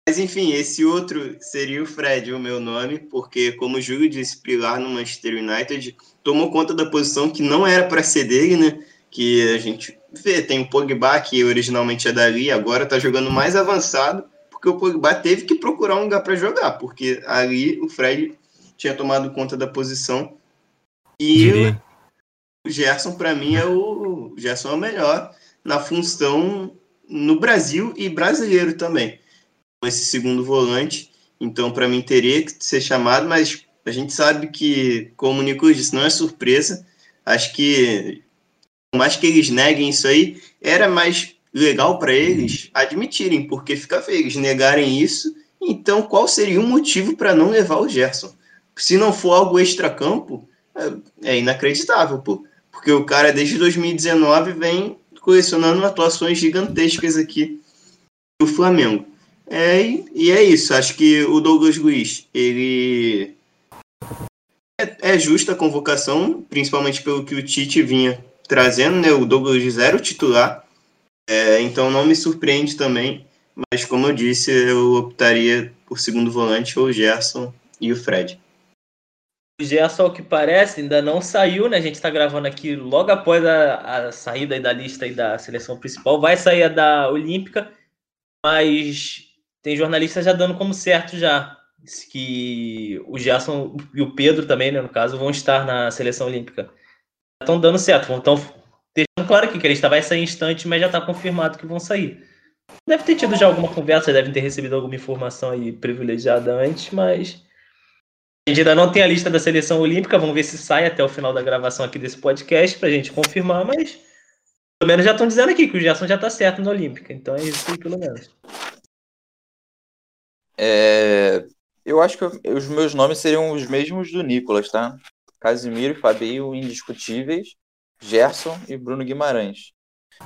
Mas enfim, esse outro seria o Fred, o meu nome, porque como o Júlio disse, Pilar no Manchester United tomou conta da posição que não era para ser dele, né? Que a gente vê, tem o Pogba, que originalmente é dali, agora tá jogando mais avançado, porque o Pogba teve que procurar um lugar para jogar, porque ali o Fred tinha tomado conta da posição. E o Gerson, para mim, é o, o Gerson é o melhor na função no Brasil e brasileiro também. Esse segundo volante, então para mim teria que ser chamado, mas a gente sabe que, como o Nico disse, não é surpresa. Acho que, por mais que eles neguem isso aí, era mais legal para eles admitirem, porque fica feio eles negarem isso. Então, qual seria o motivo para não levar o Gerson? Se não for algo extra-campo, é, é inacreditável, pô. Porque o cara, desde 2019, vem colecionando atuações gigantescas aqui do Flamengo. É, e é isso. Acho que o Douglas Luiz, ele é, é justa a convocação, principalmente pelo que o Tite vinha trazendo, né? O Douglas zero titular. É, então não me surpreende também. Mas como eu disse, eu optaria por segundo volante ou o Gerson e o Fred. Gerson, ao que parece, ainda não saiu, né? A gente está gravando aqui logo após a, a saída da lista aí da seleção principal. Vai sair a da Olímpica, mas tem jornalistas já dando como certo já que o Gerson e o Pedro também, né, no caso, vão estar na seleção olímpica. Estão dando certo, estão deixando claro aqui que ele vai sair instante, mas já está confirmado que vão sair. Deve ter tido já alguma conversa, devem ter recebido alguma informação aí privilegiada antes, mas a gente ainda não tem a lista da seleção olímpica, vamos ver se sai até o final da gravação aqui desse podcast para a gente confirmar, mas pelo menos já estão dizendo aqui que o Gerson já está certo na Olímpica, então é isso aí pelo menos. É, eu acho que os meus nomes seriam os mesmos do Nicolas, tá? Casimiro e Fabio indiscutíveis, Gerson e Bruno Guimarães.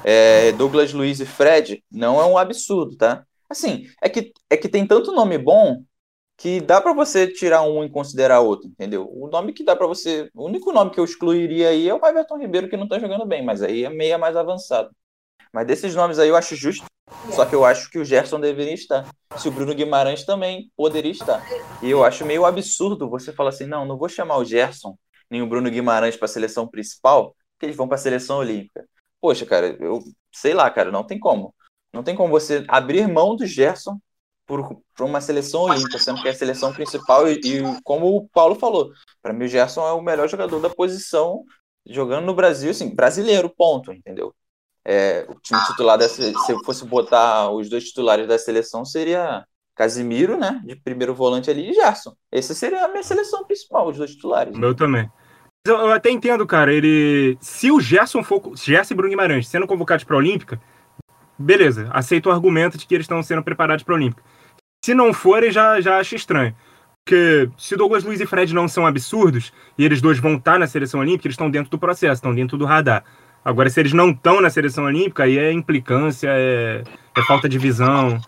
É, Douglas Luiz e Fred não é um absurdo, tá? Assim, é que, é que tem tanto nome bom que dá para você tirar um e considerar outro, entendeu? O nome que dá para você. O único nome que eu excluiria aí é o Everton Ribeiro, que não tá jogando bem, mas aí é meia mais avançado. Mas desses nomes aí eu acho justo, só que eu acho que o Gerson deveria estar. Se o Bruno Guimarães também poderia estar. E eu acho meio absurdo você falar assim: não, não vou chamar o Gerson nem o Bruno Guimarães para a seleção principal, porque eles vão para a seleção olímpica. Poxa, cara, eu sei lá, cara, não tem como. Não tem como você abrir mão do Gerson por, por uma seleção olímpica, sendo que é a seleção principal. E, e como o Paulo falou, para mim o Gerson é o melhor jogador da posição jogando no Brasil, assim, brasileiro, ponto, entendeu? É, o time titular, se eu fosse botar os dois titulares da seleção, seria Casimiro, né? De primeiro volante ali, e Gerson. Essa seria a minha seleção principal, os dois titulares. Meu também. Eu, eu, até entendo, cara. Ele. Se o Gerson for. Gerson e Bruno Guimarães sendo convocados para a Olímpica, beleza. Aceito o argumento de que eles estão sendo preparados para a Olímpica. Se não forem, já, já acho estranho. Porque se Douglas Luiz e Fred não são absurdos, e eles dois vão estar na seleção olímpica, eles estão dentro do processo, estão dentro do radar. Agora, se eles não estão na seleção olímpica, aí é implicância, é, é falta de visão.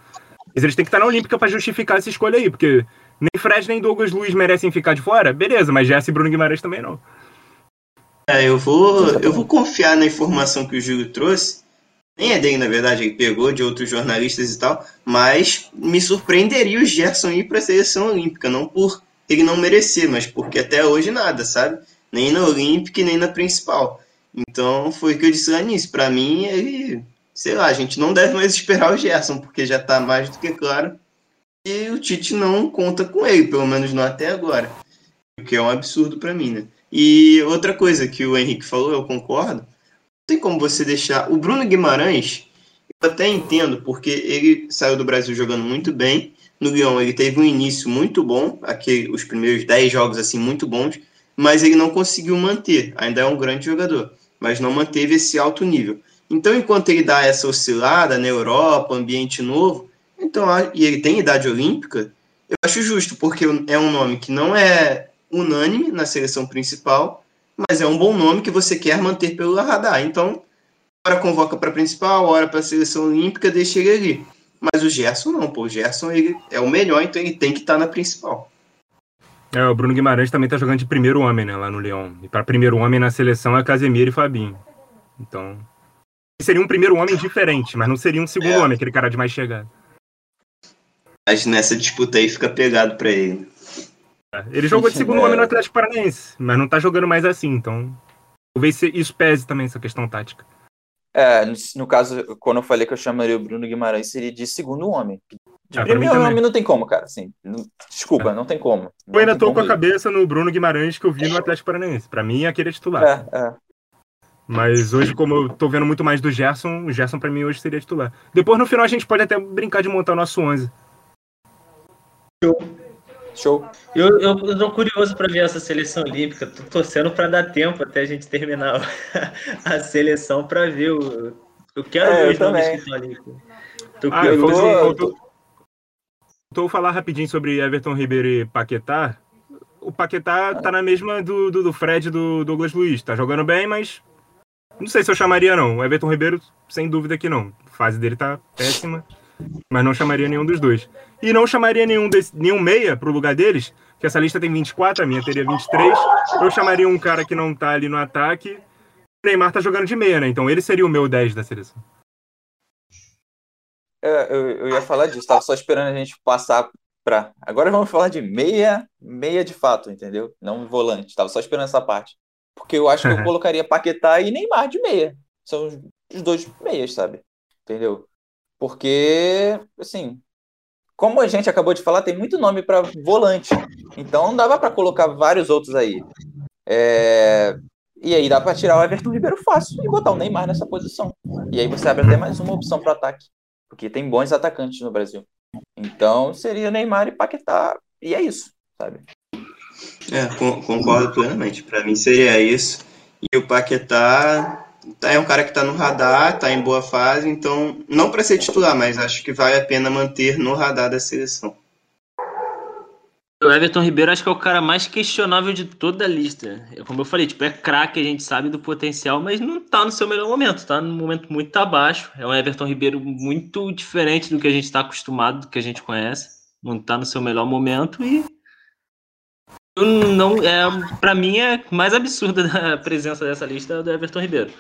Mas eles têm que estar na Olímpica para justificar essa escolha aí, porque nem Fred nem Douglas Luiz merecem ficar de fora, beleza, mas Jesse e Bruno Guimarães também não. É, eu vou, eu vou confiar na informação que o Júlio trouxe. Nem é dele, na verdade, ele pegou de outros jornalistas e tal, mas me surpreenderia o Gerson ir para a seleção olímpica, não por ele não merecer, mas porque até hoje nada, sabe? Nem na Olímpica nem na principal. Então foi o que eu disse lá nisso. Para mim, ele, sei lá, a gente não deve mais esperar o Gerson, porque já está mais do que claro que o Tite não conta com ele, pelo menos não até agora. O que é um absurdo para mim, né? E outra coisa que o Henrique falou, eu concordo. Tem como você deixar. O Bruno Guimarães, eu até entendo, porque ele saiu do Brasil jogando muito bem. No Lyon, ele teve um início muito bom, aqui, os primeiros 10 jogos assim muito bons, mas ele não conseguiu manter. Ainda é um grande jogador mas não manteve esse alto nível. Então, enquanto ele dá essa oscilada na Europa, ambiente novo, então, e ele tem idade olímpica, eu acho justo, porque é um nome que não é unânime na seleção principal, mas é um bom nome que você quer manter pelo radar. Então, hora convoca para a principal, hora para a seleção olímpica, deixa ele ali. Mas o Gerson não, pô. O Gerson ele é o melhor, então ele tem que estar tá na principal. É, o Bruno Guimarães também tá jogando de primeiro homem, né, lá no Leão. E para primeiro homem na seleção é Casemiro e Fabinho. Então, seria um primeiro homem diferente, mas não seria um segundo é. homem, aquele cara de mais chegada. Mas nessa disputa aí fica pegado para ele. É, ele jogou de segundo é. homem no Atlético Paranaense, mas não tá jogando mais assim, então talvez isso pese também essa questão tática. É, no caso, quando eu falei que eu chamaria o Bruno Guimarães, seria de segundo homem. De é, primeiro homem não tem como, cara. Assim, não, desculpa, é. não tem como. eu ainda tô com a cabeça no Bruno Guimarães que eu vi no Atlético Paranaense. Pra mim, aquele é titular. É, é. Mas hoje, como eu tô vendo muito mais do Gerson, o Gerson pra mim hoje seria titular. Depois, no final, a gente pode até brincar de montar o nosso 11. Show. Show. Eu, eu, eu tô curioso para ver essa seleção olímpica. Tô torcendo para dar tempo até a gente terminar a seleção para ver o. Eu quero é, ver os nomes que estão ali. Tô ah, curioso. Faltou, faltou falar rapidinho sobre Everton Ribeiro e Paquetá. O Paquetá tá na mesma do, do, do Fred do Douglas Luiz. Tá jogando bem, mas não sei se eu chamaria, não. O Everton Ribeiro, sem dúvida que não. A fase dele tá péssima, mas não chamaria nenhum dos dois. E não chamaria nenhum, desse, nenhum meia pro lugar deles, que essa lista tem 24, a minha teria 23. Eu chamaria um cara que não tá ali no ataque. O Neymar tá jogando de meia, né? Então ele seria o meu 10 da seleção. É, eu, eu ia falar disso, tava só esperando a gente passar pra. Agora vamos falar de meia, meia de fato, entendeu? Não volante. Tava só esperando essa parte. Porque eu acho que eu colocaria Paquetá e Neymar de meia. São os dois meias, sabe? Entendeu? Porque, assim, como a gente acabou de falar, tem muito nome para volante. Então dava para colocar vários outros aí. É... E aí dá para tirar o Everton Ribeiro fácil e botar o Neymar nessa posição. E aí você abre até mais uma opção para ataque. Porque tem bons atacantes no Brasil. Então seria Neymar e Paquetá. E é isso, sabe? É, concordo plenamente. Para mim seria isso. E o Paquetá é um cara que está no radar, está em boa fase, então não para ser titular, mas acho que vale a pena manter no radar da seleção. O Everton Ribeiro acho que é o cara mais questionável de toda a lista. É como eu falei, tipo, é craque, a gente sabe do potencial, mas não tá no seu melhor momento, tá no momento muito abaixo. É um Everton Ribeiro muito diferente do que a gente está acostumado, do que a gente conhece. Não tá no seu melhor momento e não é para mim é mais absurda a presença dessa lista do Everton Ribeiro.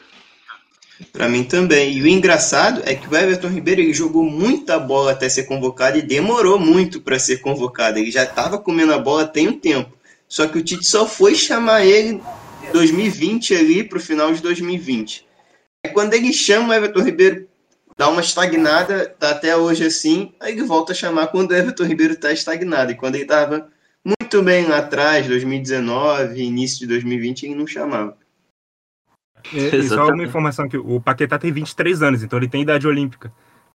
Para mim também. E o engraçado é que o Everton Ribeiro ele jogou muita bola até ser convocado e demorou muito para ser convocado. Ele já estava comendo a bola tem um tempo. Só que o Tite só foi chamar ele em 2020 ali para o final de 2020. Aí quando ele chama o Everton Ribeiro, dá uma estagnada, tá até hoje assim, aí ele volta a chamar quando o Everton Ribeiro está estagnado. E quando ele estava muito bem lá atrás, 2019, início de 2020, ele não chamava. É, e só uma informação que o Paquetá tem 23 anos, então ele tem idade olímpica.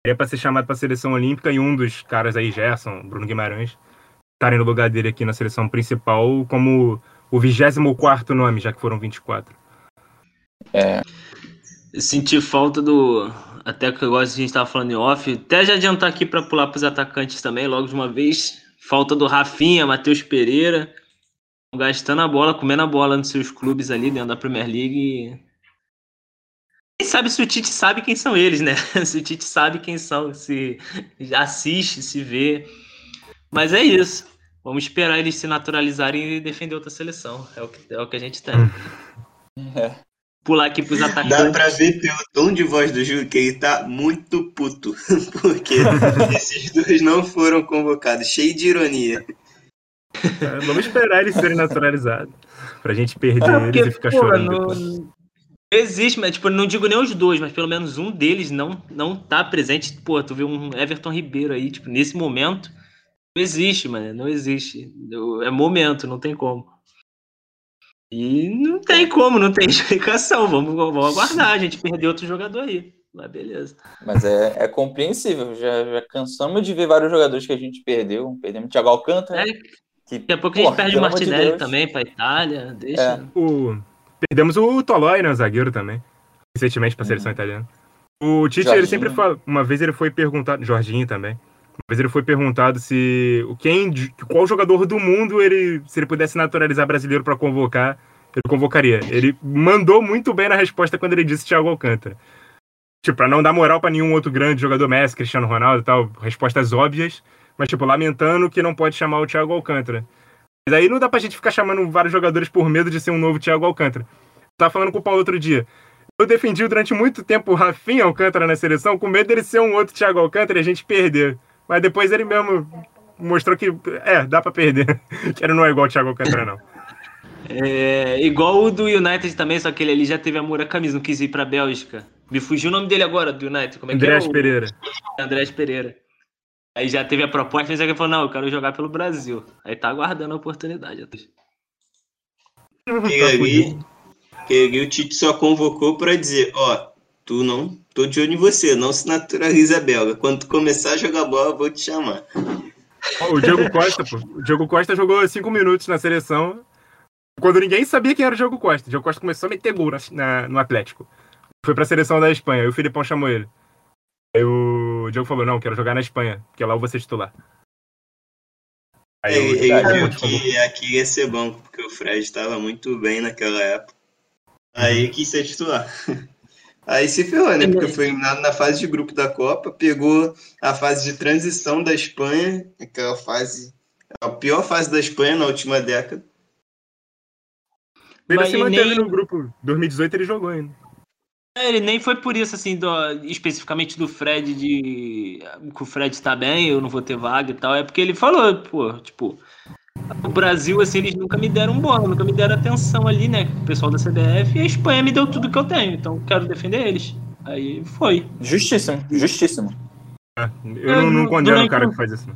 É para ser chamado para a seleção olímpica e um dos caras aí, Gerson, Bruno Guimarães, estarem no lugar dele aqui na seleção principal como o 24 nome, já que foram 24. É. Senti falta do. Até que agora a gente estava falando em off. Até já adiantar aqui para pular para os atacantes também, logo de uma vez. Falta do Rafinha, Matheus Pereira. Gastando a bola, comendo a bola nos seus clubes ali dentro da Premier League. Quem sabe se o Tite sabe quem são eles, né? Se o Tite sabe quem são, se assiste, se vê. Mas é isso. Vamos esperar eles se naturalizarem e defender outra seleção. É o que, é o que a gente tem. É. Pular aqui pros atacantes. Dá pra ver pelo tom de voz do Júlio que ele tá muito puto. Porque esses dois não foram convocados. Cheio de ironia. É, vamos esperar eles serem naturalizados. Pra gente perder é, porque, eles e ficar pô, chorando. Existe, mas tipo, não digo nem os dois, mas pelo menos um deles não não tá presente. Pô, tu vê um Everton Ribeiro aí, tipo, nesse momento, não existe, mano, não existe. É momento, não tem como. E não tem como, não tem explicação. Vamos, vamos aguardar, a gente perdeu outro jogador aí. Mas beleza. Mas é, é compreensível. Já, já cansamos de ver vários jogadores que a gente perdeu. Perdemos o Thiago Alcântara. É, que, daqui a pouco a gente perde o Martinelli de também pra Itália. Deixa. É. O... Perdemos o Tolói, né? O zagueiro também. Recentemente pra seleção uhum. italiana. O Tite, ele sempre fala. Uma vez ele foi perguntado. Jorginho também. Uma vez ele foi perguntado se. Quem, qual jogador do mundo ele. Se ele pudesse naturalizar brasileiro para convocar, ele convocaria. Ele mandou muito bem na resposta quando ele disse Thiago Alcântara. Tipo, pra não dar moral para nenhum outro grande jogador, Messi, Cristiano Ronaldo e tal, respostas óbvias, mas, tipo, lamentando que não pode chamar o Thiago Alcântara. Mas aí não dá pra gente ficar chamando vários jogadores por medo de ser um novo Thiago Alcântara. Tava falando com o Paulo outro dia. Eu defendi durante muito tempo o Rafinha Alcântara na seleção, com medo dele ser um outro Thiago Alcântara e a gente perder. Mas depois ele mesmo mostrou que, é, dá pra perder. que ele não é igual o Thiago Alcântara, não. É, igual o do United também, só que ele ali já teve amor à camisa, não quis ir pra Bélgica. Me fugiu o nome dele agora, do United. Como é Andrés que é? O... Pereira. Andrés Pereira. Aí já teve a proposta, mas ele falou, não, eu quero jogar pelo Brasil. Aí tá aguardando a oportunidade. E aí, e o Tite só convocou para dizer, ó, tu não, tô de olho em você, não se naturaliza belga. Quando tu começar a jogar bola, eu vou te chamar. O Diego Costa, pô. O Diego Costa jogou cinco minutos na seleção quando ninguém sabia quem era o Diego Costa. O Diego Costa começou a meter gol na, no Atlético. Foi pra seleção da Espanha. E o Filipão chamou ele. Aí o Diego falou: Não, quero jogar na Espanha, porque lá eu vou ser titular. Aí ele, ele viu que aqui ia ser bom, porque o Fred estava muito bem naquela época. Aí quis ser titular. Aí se ferrou, né? Porque foi eliminado na fase de grupo da Copa, pegou a fase de transição da Espanha, aquela fase, a pior fase da Espanha na última década. Ele Mas se manteve nem... no grupo. 2018 ele jogou ainda. É, ele nem foi por isso, assim, do, especificamente do Fred, de que o Fred está bem, eu não vou ter vaga e tal. É porque ele falou, pô, tipo, o Brasil, assim, eles nunca me deram bola, nunca me deram atenção ali, né? O pessoal da CBF e a Espanha me deu tudo que eu tenho, então quero defender eles. Aí foi. Justíssimo, justíssimo. É, eu, eu, não, não condeno o cara que faz isso.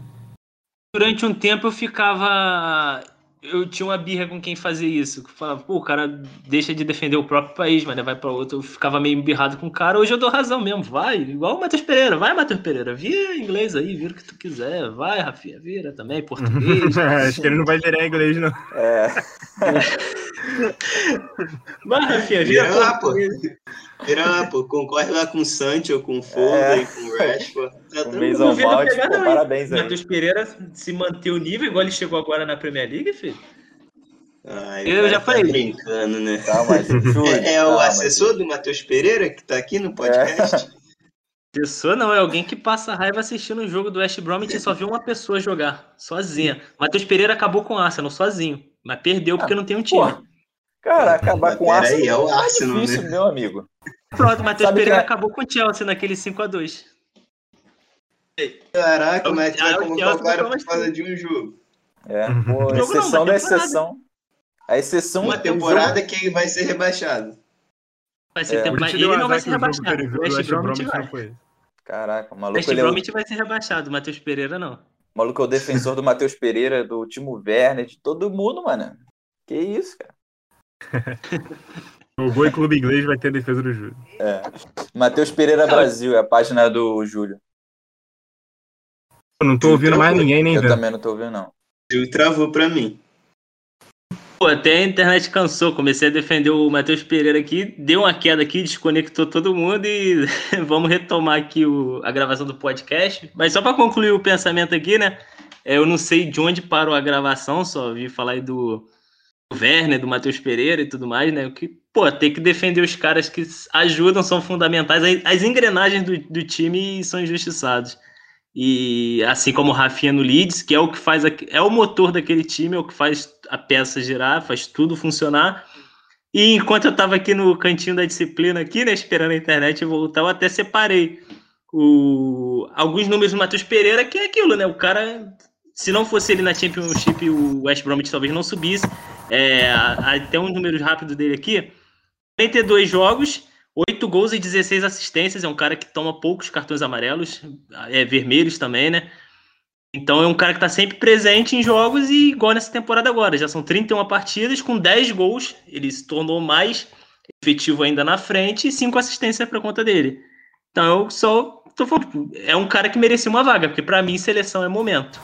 Durante um tempo eu ficava eu tinha uma birra com quem fazia isso. Que falava, pô, o cara deixa de defender o próprio país, mas vai para outro. Eu ficava meio birrado com o cara. Hoje eu dou razão mesmo. Vai, igual o Matheus Pereira. Vai, Matheus Pereira. Vira inglês aí, vira o que tu quiser. Vai, Rafinha, vira também, português. Acho que ele não vai virar inglês, não. É. vai, Rafinha, vira, vira lá, pô. Vira lá, pô. Concorre lá com o Sancho, com o Foda é. e com o Rashford. Tá um Mason Mount, pô, parabéns aí. Matheus Pereira se manter o nível igual ele chegou agora na Premier League, filho. Ai, eu já tá falei. brincando, né? Tá, mas, é, é o assessor do Matheus Pereira que tá aqui no podcast? É. Pessoa não, é alguém que passa raiva assistindo o jogo do West Bromwich e só viu uma pessoa jogar, sozinha. Matheus Pereira acabou com o Arsenal sozinho, mas perdeu porque ah, não tem um time. Porra. Cara, acabar com o Arsenal aí, é o é Arsenal, é difícil, né? meu amigo. Pronto, Matheus Pereira que... acabou com o Chelsea naquele 5x2. Caraca, como é que vai convocar o cara por causa de um jogo? É, pô, exceção da exceção. A exceção. Uma temporada jogo... que vai ser rebaixado. Vai ser é. tempo... Ele não vai ser rebaixado. O West Bromwich vai. Caraca, o maluco. West Bromwich é o... vai ser rebaixado, o Matheus Pereira não. O maluco é o defensor do Matheus Pereira, do Timo Werner, de todo mundo, mano. Que isso, cara. o Boi Clube Inglês vai ter a defesa do Júlio. É. Matheus Pereira Brasil, é a página do Júlio. Eu não tô ouvindo mais ninguém, nem Eu vendo. também não tô ouvindo, não. Júlio travou pra mim. Pô, até a internet cansou. Comecei a defender o Matheus Pereira aqui, deu uma queda aqui, desconectou todo mundo e vamos retomar aqui o, a gravação do podcast. Mas só para concluir o pensamento aqui, né? É, eu não sei de onde parou a gravação, só vi falar aí do, do Werner, do Matheus Pereira e tudo mais, né? Que, pô, tem que defender os caras que ajudam, são fundamentais. As engrenagens do, do time são injustiçados. E assim como o Rafinha no Leeds, que é o que faz é o motor daquele time, é o que faz a peça girar, faz tudo funcionar. E enquanto eu estava aqui no cantinho da disciplina aqui, né, esperando a internet voltar, eu até separei o, alguns números do Matheus Pereira, que é aquilo, né? O cara, se não fosse ele na Championship, o West Bromwich talvez não subisse. É, até um número rápido dele aqui. 42 jogos, 8 gols e 16 assistências. É um cara que toma poucos cartões amarelos, é vermelhos também, né? Então é um cara que está sempre presente em jogos e igual nessa temporada agora. Já são 31 partidas com 10 gols. Ele se tornou mais efetivo ainda na frente e 5 assistências para conta dele. Então eu só tô falando, tipo, é um cara que merecia uma vaga, porque para mim seleção é momento.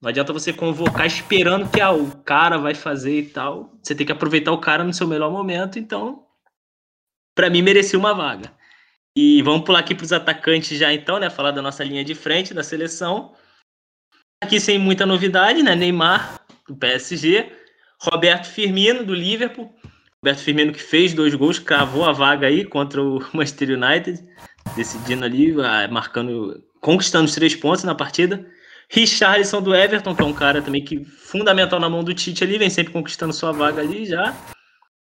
Não adianta você convocar esperando que ah, o cara vai fazer e tal. Você tem que aproveitar o cara no seu melhor momento. Então para mim merecia uma vaga. E vamos pular aqui para os atacantes já então, né? Falar da nossa linha de frente da seleção. Aqui sem muita novidade, né? Neymar, do PSG. Roberto Firmino, do Liverpool. Roberto Firmino que fez dois gols, cravou a vaga aí contra o Manchester United, decidindo ali, ah, marcando, conquistando os três pontos na partida. Richarlison do Everton, que é um cara também que fundamental na mão do Tite ali, vem sempre conquistando sua vaga ali já.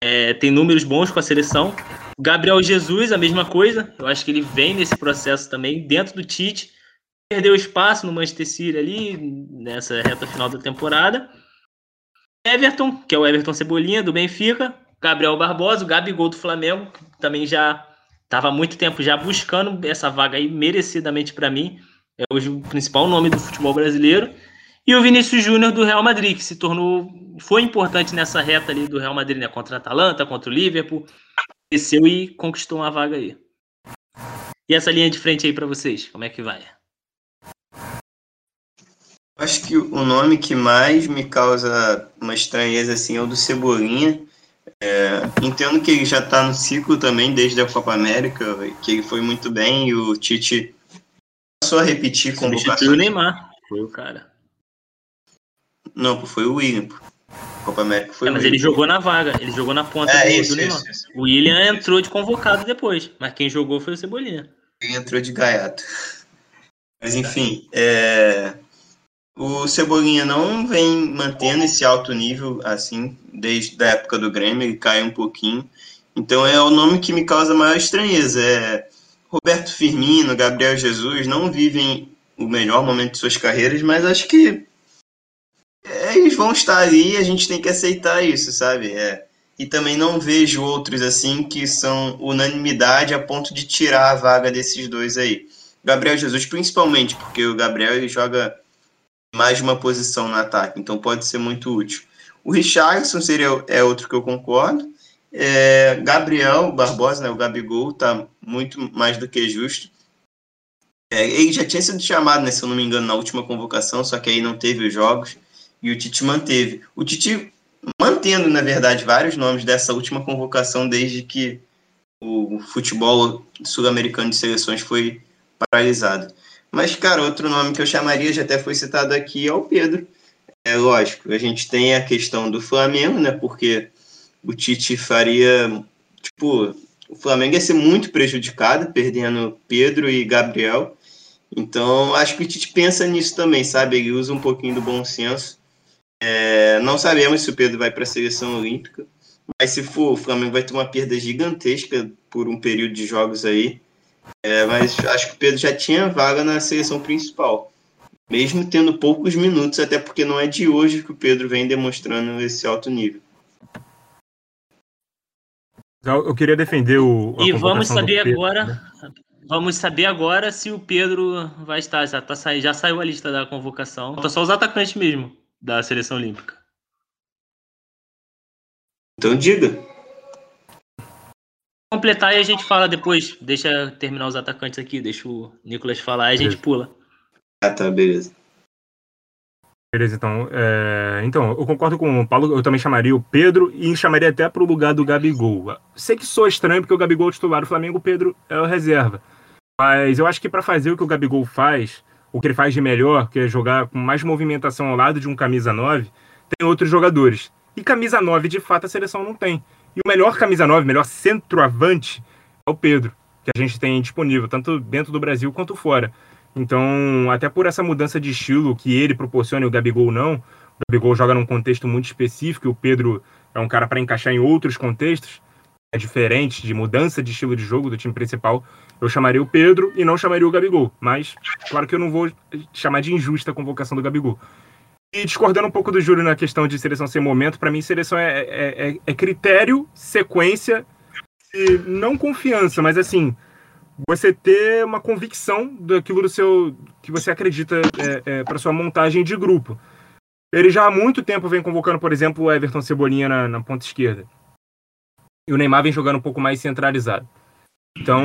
É, tem números bons com a seleção. Gabriel Jesus, a mesma coisa. Eu acho que ele vem nesse processo também dentro do Tite. Perdeu espaço no Manchester City ali, nessa reta final da temporada. Everton, que é o Everton Cebolinha do Benfica. Gabriel Barbosa, o Gabigol do Flamengo, que também já estava há muito tempo já buscando essa vaga aí merecidamente para mim. É hoje o principal nome do futebol brasileiro. E o Vinícius Júnior do Real Madrid, que se tornou. Foi importante nessa reta ali do Real Madrid, né? Contra a Atalanta, contra o Liverpool. Desceu e conquistou uma vaga aí. E essa linha de frente aí para vocês, como é que vai? Acho que o nome que mais me causa uma estranheza assim é o do Cebolinha. É, entendo que ele já está no ciclo também desde a Copa América, que ele foi muito bem e o Tite passou a repetir convocações. o Neymar, foi o cara. Não, foi o William. Copa América foi é, mas ele jogou na vaga, ele jogou na ponta é, do, isso, do Neymar. Isso, isso. O William entrou de convocado depois, mas quem jogou foi o Cebolinha. Ele entrou de gaiato. Mas enfim, é... o Cebolinha não vem mantendo esse alto nível assim desde a época do Grêmio, ele cai um pouquinho. Então é o nome que me causa maior estranheza. É Roberto Firmino, Gabriel Jesus não vivem o melhor momento de suas carreiras, mas acho que eles vão estar ali e a gente tem que aceitar isso, sabe? É, e também não vejo outros assim que são unanimidade a ponto de tirar a vaga desses dois aí. Gabriel Jesus, principalmente, porque o Gabriel ele joga mais de uma posição no ataque, então pode ser muito útil. O Richardson seria, é outro que eu concordo. É, Gabriel Barbosa, né, o Gabigol, tá muito mais do que justo. É, ele já tinha sido chamado, né, se eu não me engano, na última convocação, só que aí não teve os jogos e o Tite manteve. O Tite mantendo, na verdade, vários nomes dessa última convocação desde que o futebol sul-americano de seleções foi paralisado. Mas, cara, outro nome que eu chamaria, já até foi citado aqui, é o Pedro. É lógico, a gente tem a questão do Flamengo, né? Porque o Tite faria. Tipo, o Flamengo ia ser muito prejudicado, perdendo Pedro e Gabriel. Então, acho que o Tite pensa nisso também, sabe? Ele usa um pouquinho do bom senso. É, não sabemos se o Pedro vai para a seleção olímpica, mas se for, o Flamengo vai ter uma perda gigantesca por um período de jogos aí. É, mas acho que o Pedro já tinha vaga na seleção principal, mesmo tendo poucos minutos, até porque não é de hoje que o Pedro vem demonstrando esse alto nível. Eu queria defender o. E vamos saber agora. Né? Vamos saber agora se o Pedro vai estar. Já, tá, já saiu a lista da convocação. Tá só os atacantes mesmo da seleção olímpica. Então diga. Completar e a gente fala depois. Deixa terminar os atacantes aqui, deixa o Nicolas falar e a gente pula. Ah, tá, beleza. Beleza, então. É... Então, eu concordo com o Paulo, eu também chamaria o Pedro e chamaria até para o lugar do Gabigol. Sei que sou estranho, porque o Gabigol é titular do Flamengo, o Pedro é o reserva. Mas eu acho que para fazer o que o Gabigol faz, o que ele faz de melhor, que é jogar com mais movimentação ao lado de um camisa 9, tem outros jogadores. E camisa 9, de fato, a seleção não tem. E o melhor camisa 9, melhor centroavante, é o Pedro, que a gente tem disponível, tanto dentro do Brasil quanto fora. Então, até por essa mudança de estilo que ele proporciona e o Gabigol não, o Gabigol joga num contexto muito específico e o Pedro é um cara para encaixar em outros contextos, é diferente de mudança de estilo de jogo do time principal, eu chamaria o Pedro e não chamaria o Gabigol. Mas, claro que eu não vou chamar de injusta a convocação do Gabigol. E discordando um pouco do Júlio na questão de seleção sem momento, para mim seleção é, é, é, é critério, sequência e não confiança, mas assim, você ter uma convicção daquilo do seu que você acredita é, é, para sua montagem de grupo. Ele já há muito tempo vem convocando, por exemplo, o Everton Cebolinha na, na ponta esquerda. E o Neymar vem jogando um pouco mais centralizado. Então,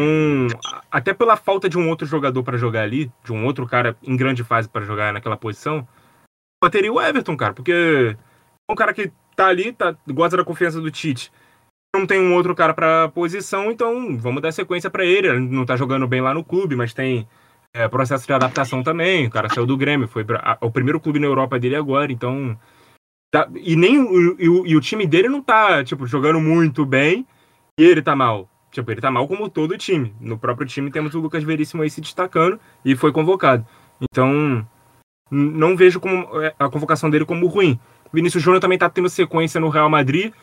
até pela falta de um outro jogador para jogar ali, de um outro cara em grande fase para jogar naquela posição, bateria o Everton, cara, porque é um cara que tá ali, tá, gosta da confiança do Tite. Não tem um outro cara para posição, então vamos dar sequência para ele. Ele não tá jogando bem lá no clube, mas tem é, processo de adaptação também. O cara saiu do Grêmio, foi pra, a, o primeiro clube na Europa dele agora, então. Tá, e nem o, e o, e o time dele não tá, tipo, jogando muito bem e ele tá mal. Tipo, ele tá mal como todo o time. No próprio time temos o Lucas Veríssimo aí se destacando e foi convocado. Então, não vejo como é, a convocação dele como ruim. Vinícius Júnior também tá tendo sequência no Real Madrid,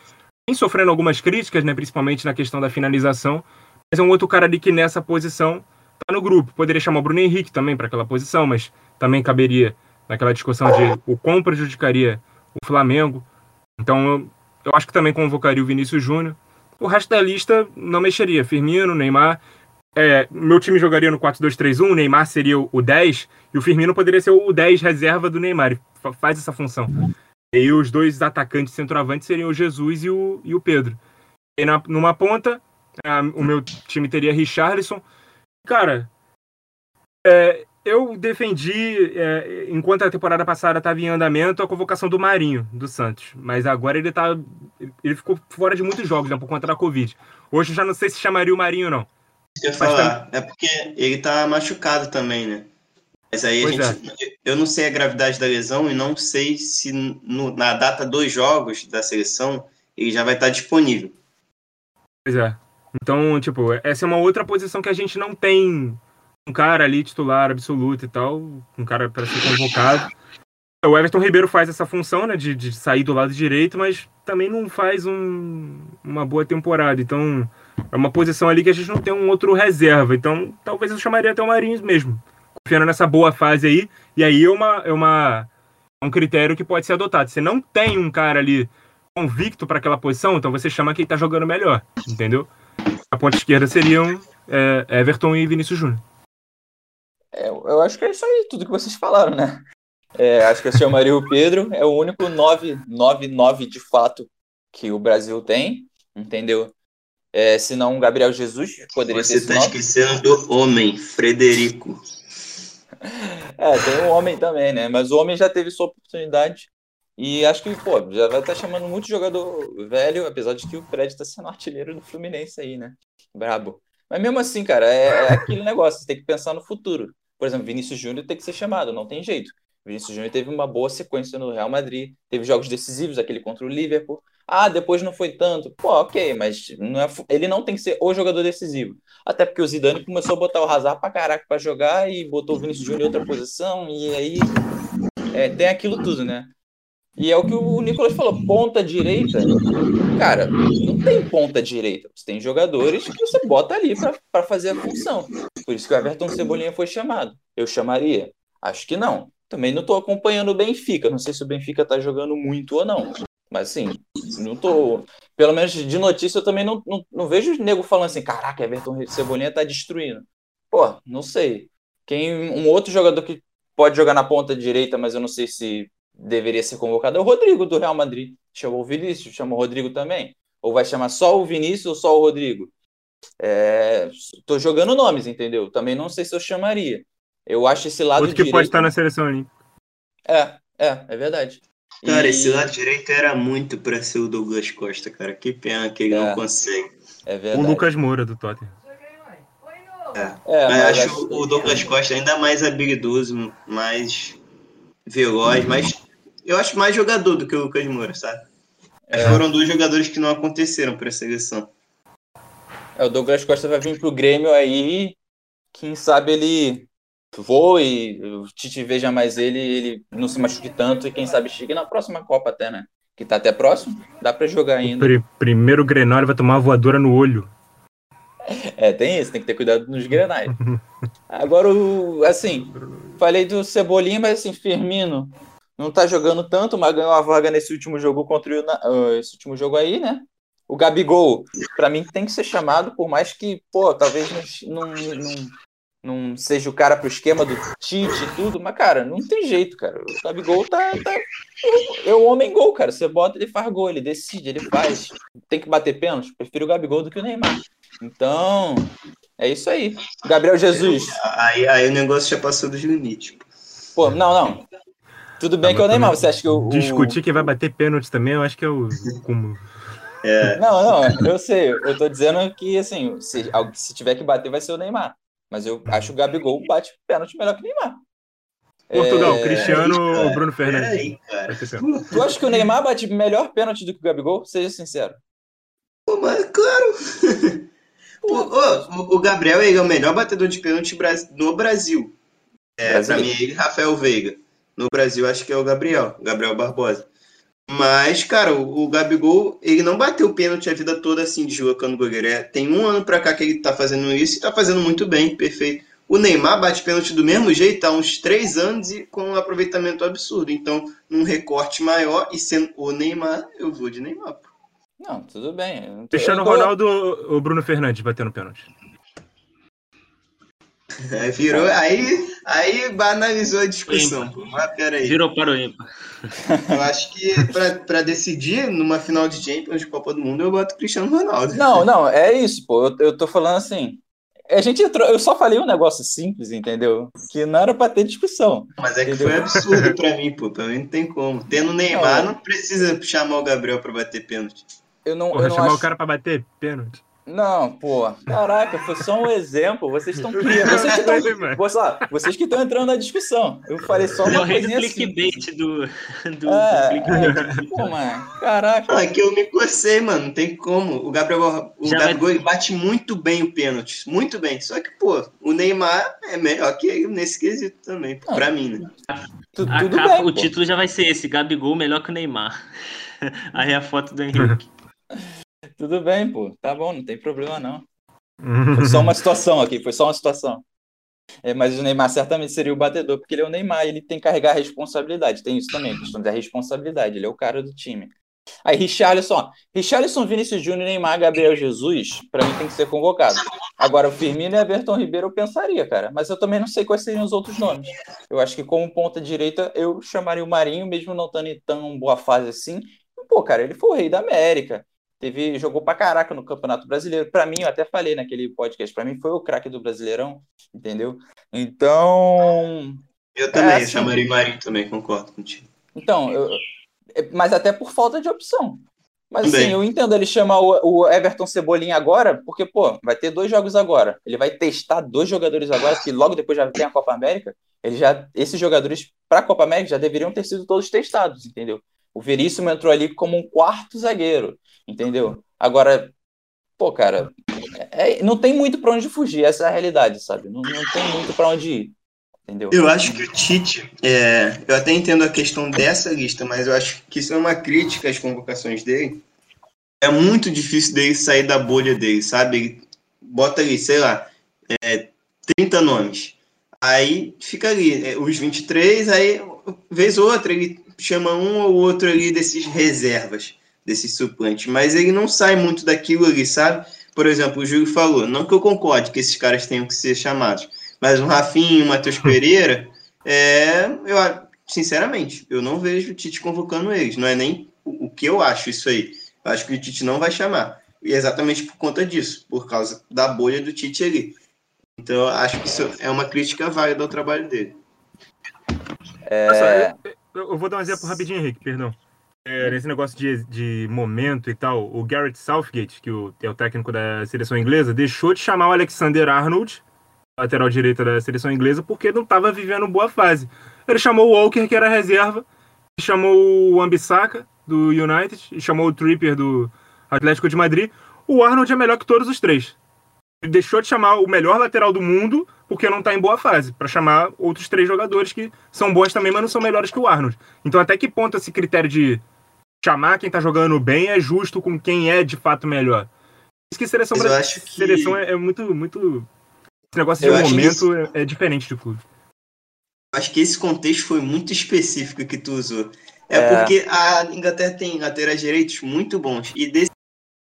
vem sofrendo algumas críticas, né, principalmente na questão da finalização, mas é um outro cara ali que nessa posição tá no grupo. Poderia chamar o Bruno Henrique também para aquela posição, mas também caberia naquela discussão de o quão prejudicaria o Flamengo. Então, eu, eu acho que também convocaria o Vinícius Júnior. O resto da lista não mexeria. Firmino, Neymar. É, meu time jogaria no 4-2-3-1, o Neymar seria o 10 e o Firmino poderia ser o 10 reserva do Neymar. Faz essa função. E aí os dois atacantes centroavantes seriam o Jesus e o, e o Pedro. E na, numa ponta, a, o meu time teria Richarlison. Cara, é, eu defendi, é, enquanto a temporada passada estava em andamento, a convocação do Marinho, do Santos. Mas agora ele tá. Ele ficou fora de muitos jogos, né, por conta da Covid. Hoje eu já não sei se chamaria o Marinho, não. Eu ia falar, é porque ele tá machucado também, né? Mas aí a gente, é. eu não sei a gravidade da lesão e não sei se no, na data dos jogos da seleção ele já vai estar disponível. Pois é. Então, tipo, essa é uma outra posição que a gente não tem um cara ali titular absoluto e tal, um cara para ser convocado. O Everton Ribeiro faz essa função, né, de, de sair do lado direito, mas também não faz um, uma boa temporada. Então, é uma posição ali que a gente não tem um outro reserva. Então, talvez eu chamaria até o Marinhos mesmo, confiando nessa boa fase aí. E aí é uma é uma um critério que pode ser adotado. Você não tem um cara ali convicto para aquela posição, então você chama quem está jogando melhor, entendeu? A ponta esquerda seriam é, Everton e Vinícius Júnior. É, eu acho que é isso aí, tudo que vocês falaram, né? É, acho que eu chamaria o Pedro, é o único 9-9 de fato que o Brasil tem, entendeu? É, se não, Gabriel Jesus poderia Você ser. Você está esquecendo do homem, Frederico. é, tem um homem também, né? Mas o homem já teve sua oportunidade. E acho que, pô, já vai estar tá chamando muito jogador velho, apesar de que o Fred está sendo artilheiro do Fluminense aí, né? Brabo. Mas mesmo assim, cara, é, é aquele negócio, você tem que pensar no futuro. Por exemplo, Vinícius Júnior tem que ser chamado, não tem jeito. Vinícius Júnior teve uma boa sequência no Real Madrid, teve jogos decisivos, aquele contra o Liverpool. Ah, depois não foi tanto. Pô, ok, mas não é, ele não tem que ser o jogador decisivo. Até porque o Zidane começou a botar o Hazard pra caraca pra jogar e botou o Vinícius Júnior em outra posição, e aí é, tem aquilo tudo, né? E é o que o Nicolas falou, ponta direita. Cara, não tem ponta direita. Você tem jogadores que você bota ali para fazer a função. Por isso que o Everton Cebolinha foi chamado. Eu chamaria? Acho que não. Também não estou acompanhando o Benfica. Não sei se o Benfica está jogando muito ou não. Mas assim, não tô. Pelo menos de notícia eu também não, não, não vejo o nego falando assim: caraca, Everton Cebolinha tá destruindo. Pô, não sei. Quem, um outro jogador que pode jogar na ponta direita, mas eu não sei se deveria ser convocado é o Rodrigo do Real Madrid. Chamou o Vinícius, chamou o Rodrigo também. Ou vai chamar só o Vinícius ou só o Rodrigo? É, tô jogando nomes, entendeu? Também não sei se eu chamaria. Eu acho esse lado Outro que direito... pode estar na seleção ali. É, é, é verdade. Cara, e... esse lado direito era muito para ser o Douglas Costa, cara. Que pena que ele é, não consegue. É verdade. O Lucas Moura do Tottenham. É, é mas acho acho o Douglas Costa ainda mais habilidoso, mais veloz, mais eu acho mais jogador do que o Lucas Moura, sabe? É. Foram dois jogadores que não aconteceram para a seleção. É, o Douglas Costa vai vir pro Grêmio aí, quem sabe ele voe, o Tite veja mais ele, ele não se machuque tanto e quem sabe chegue na próxima Copa até, né? Que tá até próximo, dá para jogar ainda. Pr primeiro Grenal ele vai tomar uma voadora no olho. É, tem isso, tem que ter cuidado nos grenais. Agora, o, assim, falei do Cebolinha, mas assim, Firmino, não tá jogando tanto, mas ganhou a vaga nesse último jogo contra o, esse último jogo aí, né? O Gabigol, para mim, tem que ser chamado, por mais que, pô, talvez não, não, não, não seja o cara pro esquema do Tite e tudo, mas, cara, não tem jeito, cara. O Gabigol tá. tá é o homem gol, cara. Você bota, ele faz gol, ele decide, ele faz. Tem que bater pênalti. Prefiro o Gabigol do que o Neymar. Então, é isso aí. Gabriel Jesus. Aí, aí o negócio já passou dos limites. Pô, não, não. Tudo bem ah, que é o Neymar, você acha que o. Discutir quem vai bater pênalti também, eu acho que é o cúmulo. É. Não, não, eu sei. Eu tô dizendo que, assim, se, se tiver que bater, vai ser o Neymar. Mas eu acho que o Gabigol bate pênalti melhor que o Neymar. Portugal, é... Cristiano ou Bruno Fernandes? Aí, tu acha que o Neymar bate melhor pênalti do que o Gabigol? Seja sincero. Pô, mas claro. Pô, o, o, Gabriel é o melhor batedor de pênalti no Brasil. É, Brasil. pra mim, ele Rafael Veiga. No Brasil, acho que é o Gabriel, Gabriel Barbosa. Mas, cara, o, o Gabigol, ele não bateu pênalti a vida toda assim, deslocando goleiro. É, tem um ano pra cá que ele tá fazendo isso e tá fazendo muito bem, perfeito. O Neymar bate pênalti do mesmo jeito há uns três anos e com um aproveitamento absurdo. Então, num recorte maior e sendo o Neymar, eu vou de Neymar. Pô. Não, tudo bem. Cristiano tô... Ronaldo ou Bruno Fernandes batendo pênalti? É, virou, aí, aí banalizou a discussão. Mas peraí. Virou para o ímpar. Eu acho que para decidir numa final de Champions de Copa do Mundo, eu boto Cristiano Ronaldo. Não, não, é isso, pô. Eu, eu tô falando assim. A gente entrou, eu só falei um negócio simples, entendeu? Que não era para ter discussão. Mas é que entendeu? foi absurdo para mim, pô. Pra mim não tem como. Tendo Neymar, não, não precisa chamar o Gabriel para bater pênalti. Eu não, Porra, eu não chamar acho... o cara para bater pênalti. Não, pô, caraca, foi só um exemplo. Vocês estão criando. Vocês que estão. vocês que estão entrando na discussão. Eu falei só uma coisa. É o clickbait assim. do. do, é, do pô, mano, caraca. Ah, que eu me cocei, mano. Não tem como. O Gabriel, o Gabigol vai... bate muito bem o pênalti. Muito bem. Só que, pô, o Neymar é melhor que ele nesse quesito também, Não, pra mim, né? tudo capa, bem, o pô. título já vai ser esse: Gabigol melhor que o Neymar. Aí a foto do Henrique. Tudo bem, pô. Tá bom, não tem problema não. Foi só uma situação aqui, foi só uma situação. É, mas o Neymar certamente seria o batedor, porque ele é o Neymar, ele tem que carregar a responsabilidade. Tem isso também, a questão da responsabilidade. Ele é o cara do time. Aí, Richarlison, Richarlison, Vinícius Júnior, Neymar, Gabriel Jesus, para mim tem que ser convocado. Agora, o Firmino e Everton Ribeiro eu pensaria, cara. Mas eu também não sei quais seriam os outros nomes. Eu acho que como ponta direita, eu chamaria o Marinho, mesmo não estando em tão boa fase assim. Pô, cara, ele foi o rei da América. Teve, jogou pra caraca no Campeonato Brasileiro. Para mim, eu até falei naquele podcast, para mim foi o craque do Brasileirão, entendeu? Então. Eu também, é assim, chamaria Marinho também, concordo contigo. Então, eu, é, mas até por falta de opção. Mas assim, eu entendo ele chamar o, o, Everton Cebolinha agora, porque, pô, vai ter dois jogos agora. Ele vai testar dois jogadores agora, que logo depois já tem a Copa América. Ele já, esses jogadores para a Copa América já deveriam ter sido todos testados, entendeu? O Veríssimo entrou ali como um quarto zagueiro entendeu? Agora, pô, cara, é, não tem muito para onde fugir, essa é a realidade, sabe? Não, não tem muito para onde ir, entendeu? Eu acho que o Tite, é, eu até entendo a questão dessa lista, mas eu acho que isso é uma crítica às convocações dele. É muito difícil dele sair da bolha dele, sabe? Ele bota ali, sei lá, é, 30 nomes. Aí fica ali, é, os 23, aí vez ou outra ele chama um ou outro ali desses reservas desse suplente, mas ele não sai muito daquilo ali, sabe? Por exemplo, o Júlio falou, não que eu concorde que esses caras tenham que ser chamados, mas um Rafinha o Matheus Pereira, é, eu, sinceramente, eu não vejo o Tite convocando eles, não é nem o, o que eu acho isso aí. Eu acho que o Tite não vai chamar. E é exatamente por conta disso, por causa da bolha do Tite ali. Então, eu acho que isso é uma crítica válida ao trabalho dele. É... Eu vou dar um exemplo rapidinho, Henrique, perdão é, nesse negócio de, de momento e tal, o Garrett Southgate, que o, é o técnico da seleção inglesa, deixou de chamar o Alexander Arnold, lateral direito da seleção inglesa, porque não estava vivendo boa fase. Ele chamou o Walker, que era reserva, chamou o Ambissaca, do United, chamou o Tripper, do Atlético de Madrid. O Arnold é melhor que todos os três. Ele deixou de chamar o melhor lateral do mundo porque não está em boa fase, para chamar outros três jogadores que são bons também, mas não são melhores que o Arnold. Então, até que ponto esse critério de chamar quem tá jogando bem é justo com quem é de fato melhor. Isso que seleção brasileira. Que... Seleção é, é, muito, muito. Esse negócio de momento isso... é, é, diferente de clube. Acho que esse contexto foi muito específico que tu usou. É, é. porque a Inglaterra tem laterais direitos muito bons. E desse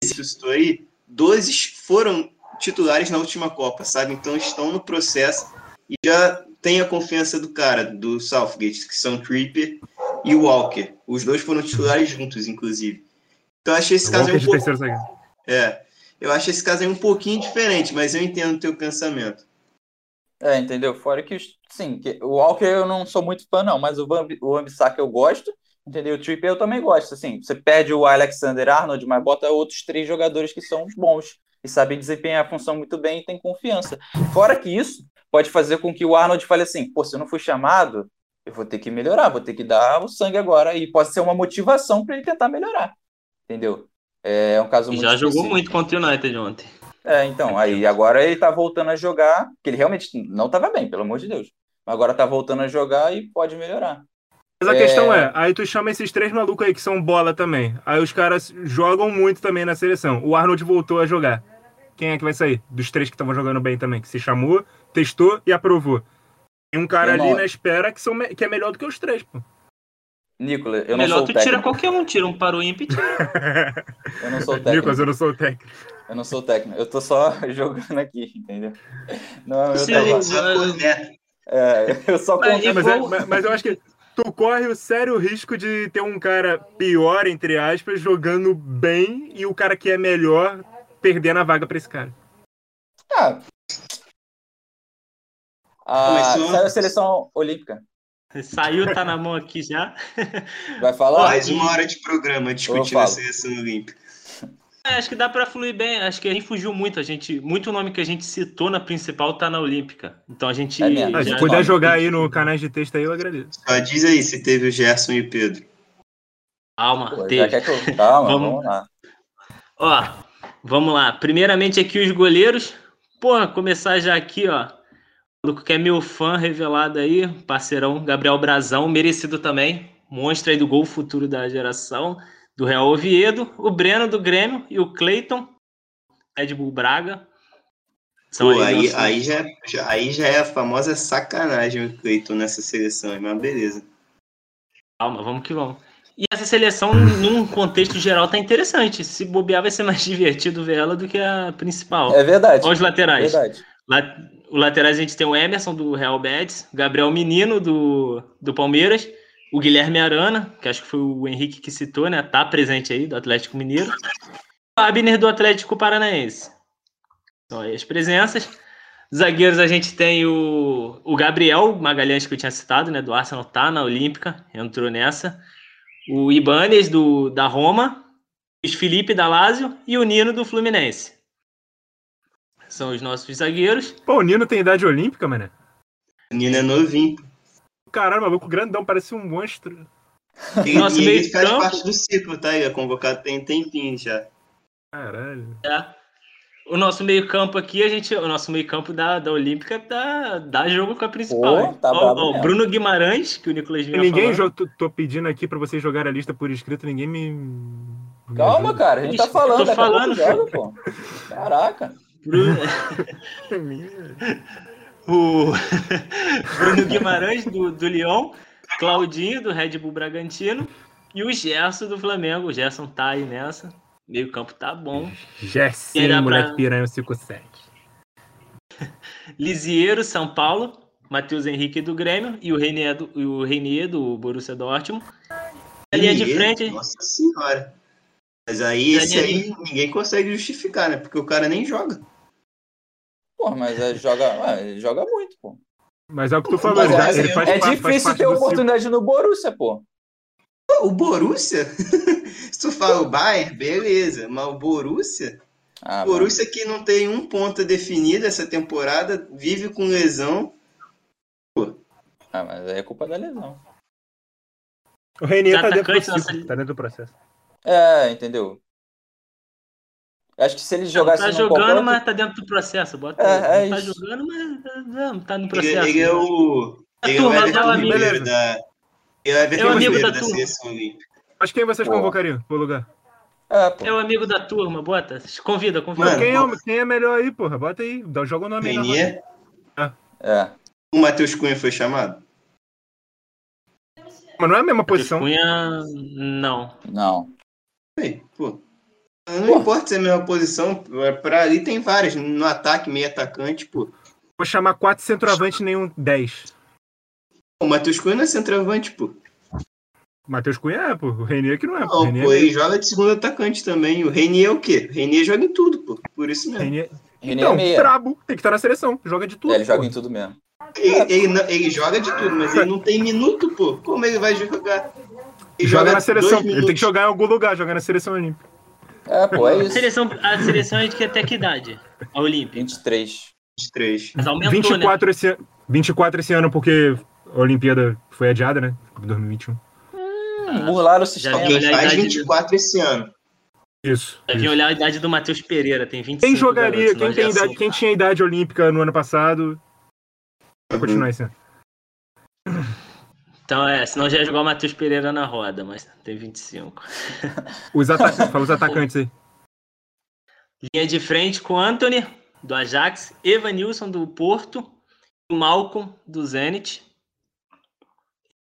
que aí, 12 foram titulares na última Copa, sabe? Então estão no processo e já tem a confiança do cara, do Southgate, que são Tripper e Walker. Os dois foram titulares juntos, inclusive. Então eu achei esse caso um pouco... É, eu acho esse caso aí um pouquinho diferente, mas eu entendo o teu pensamento. É, entendeu? Fora que, sim, que o Walker eu não sou muito fã, não, mas o, Bambi, o eu gosto, Entendeu? O Trippier eu também gosto. Assim, você perde o Alexander Arnold, mas bota outros três jogadores que são bons e sabem desempenhar a função muito bem e tem confiança. Fora que isso pode fazer com que o Arnold fale assim: pô, se eu não fui chamado, eu vou ter que melhorar, vou ter que dar o sangue agora. E pode ser uma motivação para ele tentar melhorar. Entendeu? É um caso E muito já jogou específico. muito contra o United ontem. É, então, aí agora ele tá voltando a jogar, que ele realmente não tava bem, pelo amor de Deus. Mas agora tá voltando a jogar e pode melhorar. Mas a É. questão é, aí tu chama esses três malucos aí que são bola também. Aí os caras jogam muito também na seleção. O Arnold voltou a jogar. Quem é que vai sair? Dos três que estavam jogando bem também, que se chamou, testou e aprovou. Tem um cara ali na espera que, são, me- que é melhor do que os três, pô. Nicolas, eu não Melhor sou o tu tira técnico. qualquer um, tira um para o ímpeto. Eu não sou o técnico. Nicolas, eu não sou o técnico. Eu não sou o técnico. Eu tô só jogando aqui, entendeu? Não, eu, Sim, tava- é, eu só Mas- conto. Mas, é- mas- mas eu acho que tu corre o sério risco de ter um cara pior, entre aspas, jogando bem e o cara que é melhor perdendo a vaga pra esse cara. Ah, a, Começou. saiu a seleção olímpica. Saiu, tá na mão aqui já. Vai falar? Mais uma hora de programa discutindo a seleção olímpica. É, acho que dá pra fluir bem. Acho que a gente fugiu muito. A gente, muito nome que a gente citou na principal tá na Olímpica. Então a gente. É mesmo. Ah, já- se puder jogar aí no canais de texto aí, eu agradeço. Só diz aí se teve o Gerson e o Pedro. Calma, Pô, teve. quer que eu... Calma, Vamos. vamos lá. Ó, vamos lá. Primeiramente aqui os goleiros. Porra, começar já aqui, ó. O maluco que é meu fã revelado aí, parceirão Gabriel Brazão, merecido também. Monstro aí do gol futuro da geração, do Real Oviedo. O Breno do Grêmio e o Cleiton, Red Bull Braga. São Pô, aí, nossos- aí, já, já- aí já é a famosa sacanagem o Cleiton nessa seleção, mas beleza. Calma, vamos que vamos. E essa seleção, num contexto geral, tá interessante. Se bobear, vai ser mais divertido ver ela do que a principal. É verdade. Olha os laterais. Verdade. La- O laterais a gente tem o Emerson do Real Betis, Gabriel Menino do, do Palmeiras, o Guilherme Arana, que acho que foi o Henrique que citou, né? Tá presente aí, do Atlético Mineiro. O Abner do Atlético Paranaense. São aí as presenças. Zagueiros a gente tem o, o Gabriel Magalhães, que eu tinha citado, né? Do Arsenal, tá na Olímpica, entrou nessa. O Ibanez do, da Roma, o Felipe da Lazio e o Nino do Fluminense. São os nossos zagueiros. Pô, o Nino tem idade olímpica, mané. O Nino é novinho. Caralho, maluco grandão, parece um monstro. E, Nosso e ele meio faz campo- parte do ciclo, tá? Ele é convocado tem um tempinho já. Caralho. O nosso meio-campo aqui, a gente, o nosso meio-campo da, da Olímpica dá, dá jogo com a principal. Pô, tá Ó, ó, mesmo. Bruno Guimarães, que o Nicolas vinha Ninguém falando. tô, tô pedindo aqui pra vocês jogarem a lista por escrito, ninguém me. me Calma, ajuda. cara. A gente tá falando. tô falando, joga, pô. Caraca. Bruno, o Bruno Guimarães, do, do Lyon, Claudinho, do Red Bull Bragantino, e o Gerson, do Flamengo. O Gerson tá aí nessa. Meio-campo tá bom. Gerson, pra- moleque piranha 57. Lisieiro, São Paulo, Matheus Henrique do Grêmio e o Renier do, o Renier do Borussia Dortmund. A linha de frente, Nossa senhora. Mas aí esse aí ninguém consegue justificar, né? Porque o cara nem joga. Pô, mas é, joga, ué, ele joga muito, pô. Mas é o que tu Pô, falou, mas ele, é assim, ele faz, É faz difícil parte ter ciclo. oportunidade no Borussia, pô. Pô, O Borussia? Se tu fala o Bayern, beleza. Mas o Borussia? Ah, O Borussia que não tem um ponto definido essa temporada, vive com lesão. mano. ah, mas aí é culpa da lesão. O Renier Os tá dentro do tá dentro do processo. É, entendeu? Acho que se ele não jogasse tá num jogando, qualquer mas tá dentro do processo. Bota É, aí. é não tá isso. jogando, mas não, tá no Ele, processo. ele é o. Ele é o turma, Everton é o amigo. Ribeiro da. Ele é o Everton É Ribeiro da seleção olímpica. Mas quem vocês Pô. convocariam pro lugar? É, pô. É o amigo da turma, bota. Convida, convida. Mano, quem, é, quem é melhor aí, porra? Bota aí, dá- joga o nome aí. Renier. É. O Matheus Cunha foi chamado? Mas não é a mesma Matheus posição. Cunha, não. Não. Pô. Não Pô. importa se é a mesma posição, pra ali tem várias. No ataque, meio atacante, pô. Vou chamar quatro centroavantes e nenhum 10. O Matheus Cunha não é centroavante, pô. Matheus Cunha é, pô. O Renier que não é. pô. Não, Renier pô, é ele joga de segundo atacante também. O Renier é o quê? O Renier joga em tudo, pô. Por isso mesmo. Renier- Renier Então, é meia. brabo. Tem que estar na seleção. Joga de tudo. É, ele joga pô. em tudo mesmo. Ele, ele não- ele joga de tudo, mas ele não tem minuto, pô. Como ele vai jogar? Joga, na seleção. Ele tem que jogar em algum lugar, jogar na seleção olímpica. É, pô, é isso. A seleção, a seleção é de que até que idade? A Olímpica? 23. 23. Mas aumentou, 24, né? esse, 24 esse ano, porque a Olimpíada foi adiada, né? 2021. Hum, burlaram o sistema. a faz idade 24 esse ano. Isso. Eu vim isso. olhar a idade do Matheus Pereira, tem 25 Quem jogaria, garotos, quem, nós tem idade, quem tinha idade olímpica no ano passado, vai Uhum. continuar esse ano. Então é, senão já ia jogar o Matheus Pereira na roda, mas tem 25. Os, ata fala os atacantes aí. Linha de frente com Anthony, do Ajax, Evanilson, do Porto, o Malcolm, do Zenit.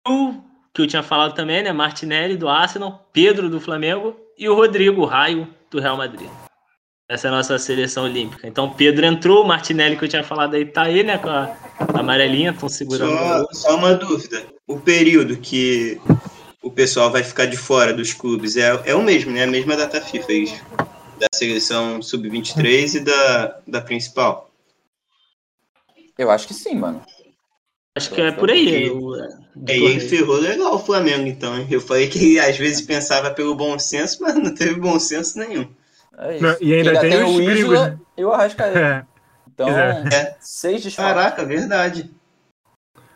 O que eu tinha falado também, né? Martinelli, do Arsenal, Pedro, do Flamengo e o Rodrigo Raio, do Real Madrid. Essa é a nossa seleção olímpica. Então, Pedro entrou, o Martinelli, que eu tinha falado aí, tá aí, né? Com a amarelinha, estão segurando. o Só, só uma dúvida. O período que o pessoal vai ficar de fora dos clubes é, é o mesmo, né? A mesma data FIFA, é isso. Da seleção sub-23 e da, da principal. Eu acho que sim, mano. Acho que é por aí. E- E aí ferrou legal o Flamengo, então. Eu falei que às vezes pensava pelo bom senso, mas não teve bom senso nenhum. É. Não, e ainda tem os o gringos, Isla né? e o Arrascaeta. É. Então, É. seis desfalques. Caraca, verdade.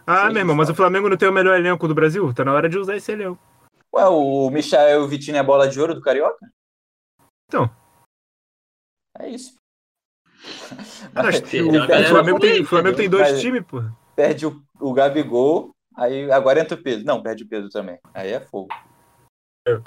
Ah, meu irmão, mas o Flamengo não tem o melhor elenco do Brasil? Tá na hora de usar esse elenco. Ué, o Michael Vitinho é bola de ouro do Carioca? Então. É isso. Mas tem o, Flamengo tem, o Flamengo tem dois times, pô. perde o, o Gabigol, aí agora entra o Pedro. Não, perde o Pedro também. Aí é fogo. Eu-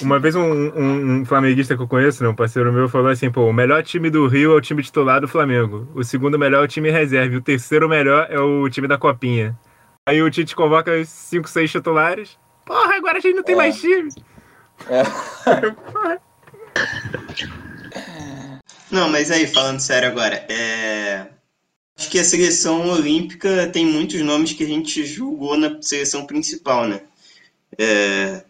Uma vez um, um- um flamenguista que eu conheço, né, um parceiro meu, falou assim: pô, o melhor time do Rio é o time titular do Flamengo. O segundo melhor é o time reserva. E o terceiro melhor é o time da Copinha. Aí o Tite convoca os 5, 6 titulares. Porra, agora a gente não tem É. mais time. É. Não, mas aí, falando sério agora, é... acho que a seleção olímpica tem muitos nomes que a gente julgou na seleção principal, né? É...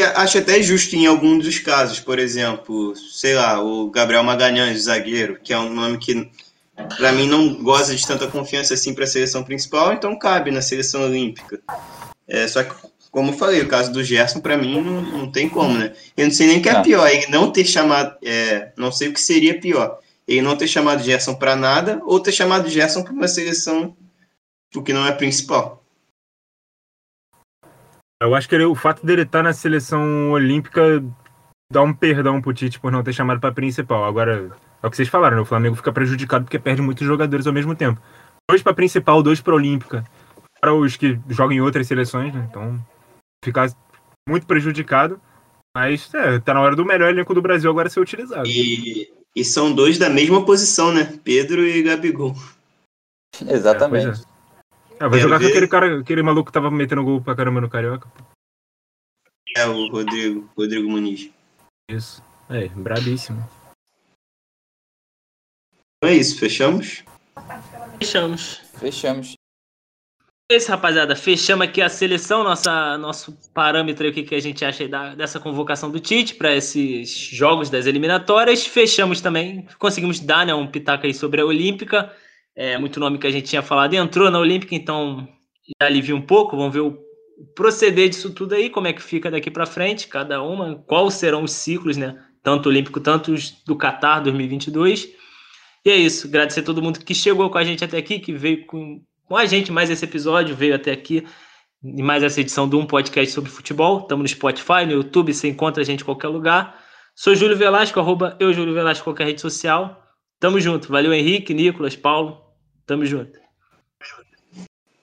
Acho até justo em alguns dos casos, por exemplo, sei lá, o Gabriel Magalhães, zagueiro, que é um nome que para mim não goza de tanta confiança assim para a seleção principal, então cabe na seleção olímpica. É, só que, como eu falei, o caso do Gerson, para mim, não, não tem como, né? Eu não sei nem o que é pior, ele não ter chamado. é, não sei o que seria pior. Ele não ter chamado Gerson para nada ou ter chamado Gerson para uma seleção porque não é principal. Eu acho que ele- o fato dele estar na seleção olímpica dá um perdão pro Tite por não ter chamado pra principal. Agora, é o que vocês falaram, né? O Flamengo fica prejudicado porque perde muitos jogadores ao mesmo tempo. Dois pra principal, dois pra olímpica. Para os que jogam em outras seleções, né? Então, fica muito prejudicado. Mas, é, tá na hora do melhor elenco do Brasil agora ser utilizado. E, e são dois da mesma posição, né? Pedro e Gabigol. Exatamente. É, É, vai Quero jogar com ver. aquele cara, aquele maluco que tava metendo gol pra caramba no Carioca. É o Rodrigo, Rodrigo Muniz. Isso. É, brabíssimo. Então é isso, fechamos? Fechamos. Fechamos. É isso, rapaziada. Fechamos aqui a seleção, nossa, nosso parâmetro aqui que a gente acha aí da- dessa convocação do Tite para esses jogos das eliminatórias. Fechamos também, conseguimos dar né, um pitaco aí sobre a Olímpica. É, muito nome que a gente tinha falado entrou na Olímpica, então já alivia um pouco. Vamos ver o proceder disso tudo aí, como é que fica daqui para frente, cada uma, quais serão os ciclos, né? Tanto olímpico, tanto do Qatar 2022. E é isso, agradecer a todo mundo que chegou com a gente até aqui, que veio com, com a gente mais esse episódio, veio até aqui e mais essa edição de um podcast sobre futebol. Estamos no Spotify, no YouTube, você encontra a gente em qualquer lugar. Sou Júlio Velasco, arroba eu, Júlio Velasco, qualquer rede social. Tamo junto. Valeu, Henrique, Nicolas, Paulo. Tamo junto.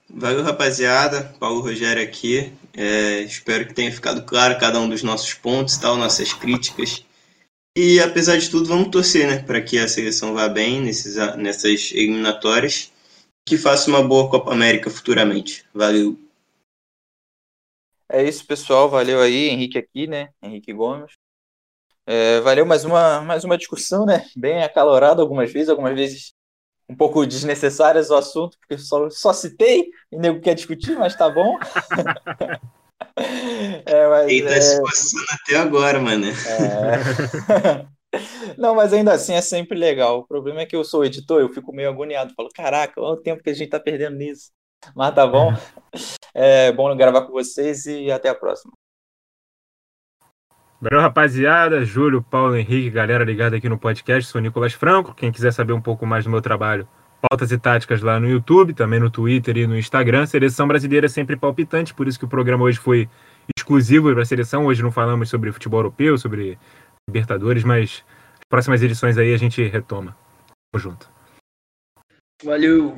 Valeu, rapaziada. Paulo Rogério aqui. É, espero que tenha ficado claro cada um dos nossos pontos, tal, nossas críticas. E apesar de tudo, vamos torcer, né, para que a seleção vá bem nesses, nessas eliminatórias, que faça uma boa Copa América futuramente. Valeu. É isso, pessoal. Valeu aí, Henrique aqui, né? Henrique Gomes. É, valeu mais uma, mais uma discussão, né? Bem acalorada algumas vezes, algumas vezes um pouco desnecessárias o assunto, porque só, só citei e nego quer discutir, mas tá bom. é, mas, Ele tá é, se coçando até agora, mano. é... Não, mas ainda assim é sempre legal. O problema é que eu sou editor, eu fico meio agoniado. Falo, caraca, olha o tempo que a gente tá perdendo nisso. Mas tá bom. É bom gravar com vocês e até a próxima. Valeu, rapaziada. Júlio, Paulo, Henrique, galera ligada aqui no podcast. Sou Nicolas Franco. Quem quiser saber um pouco mais do meu trabalho, pautas e táticas lá no YouTube, também no Twitter e no Instagram. Seleção brasileira é sempre palpitante, por isso que o programa hoje foi exclusivo para a seleção. Hoje não falamos sobre futebol europeu, sobre Libertadores, mas as próximas edições aí a gente retoma. Tamo junto. Valeu!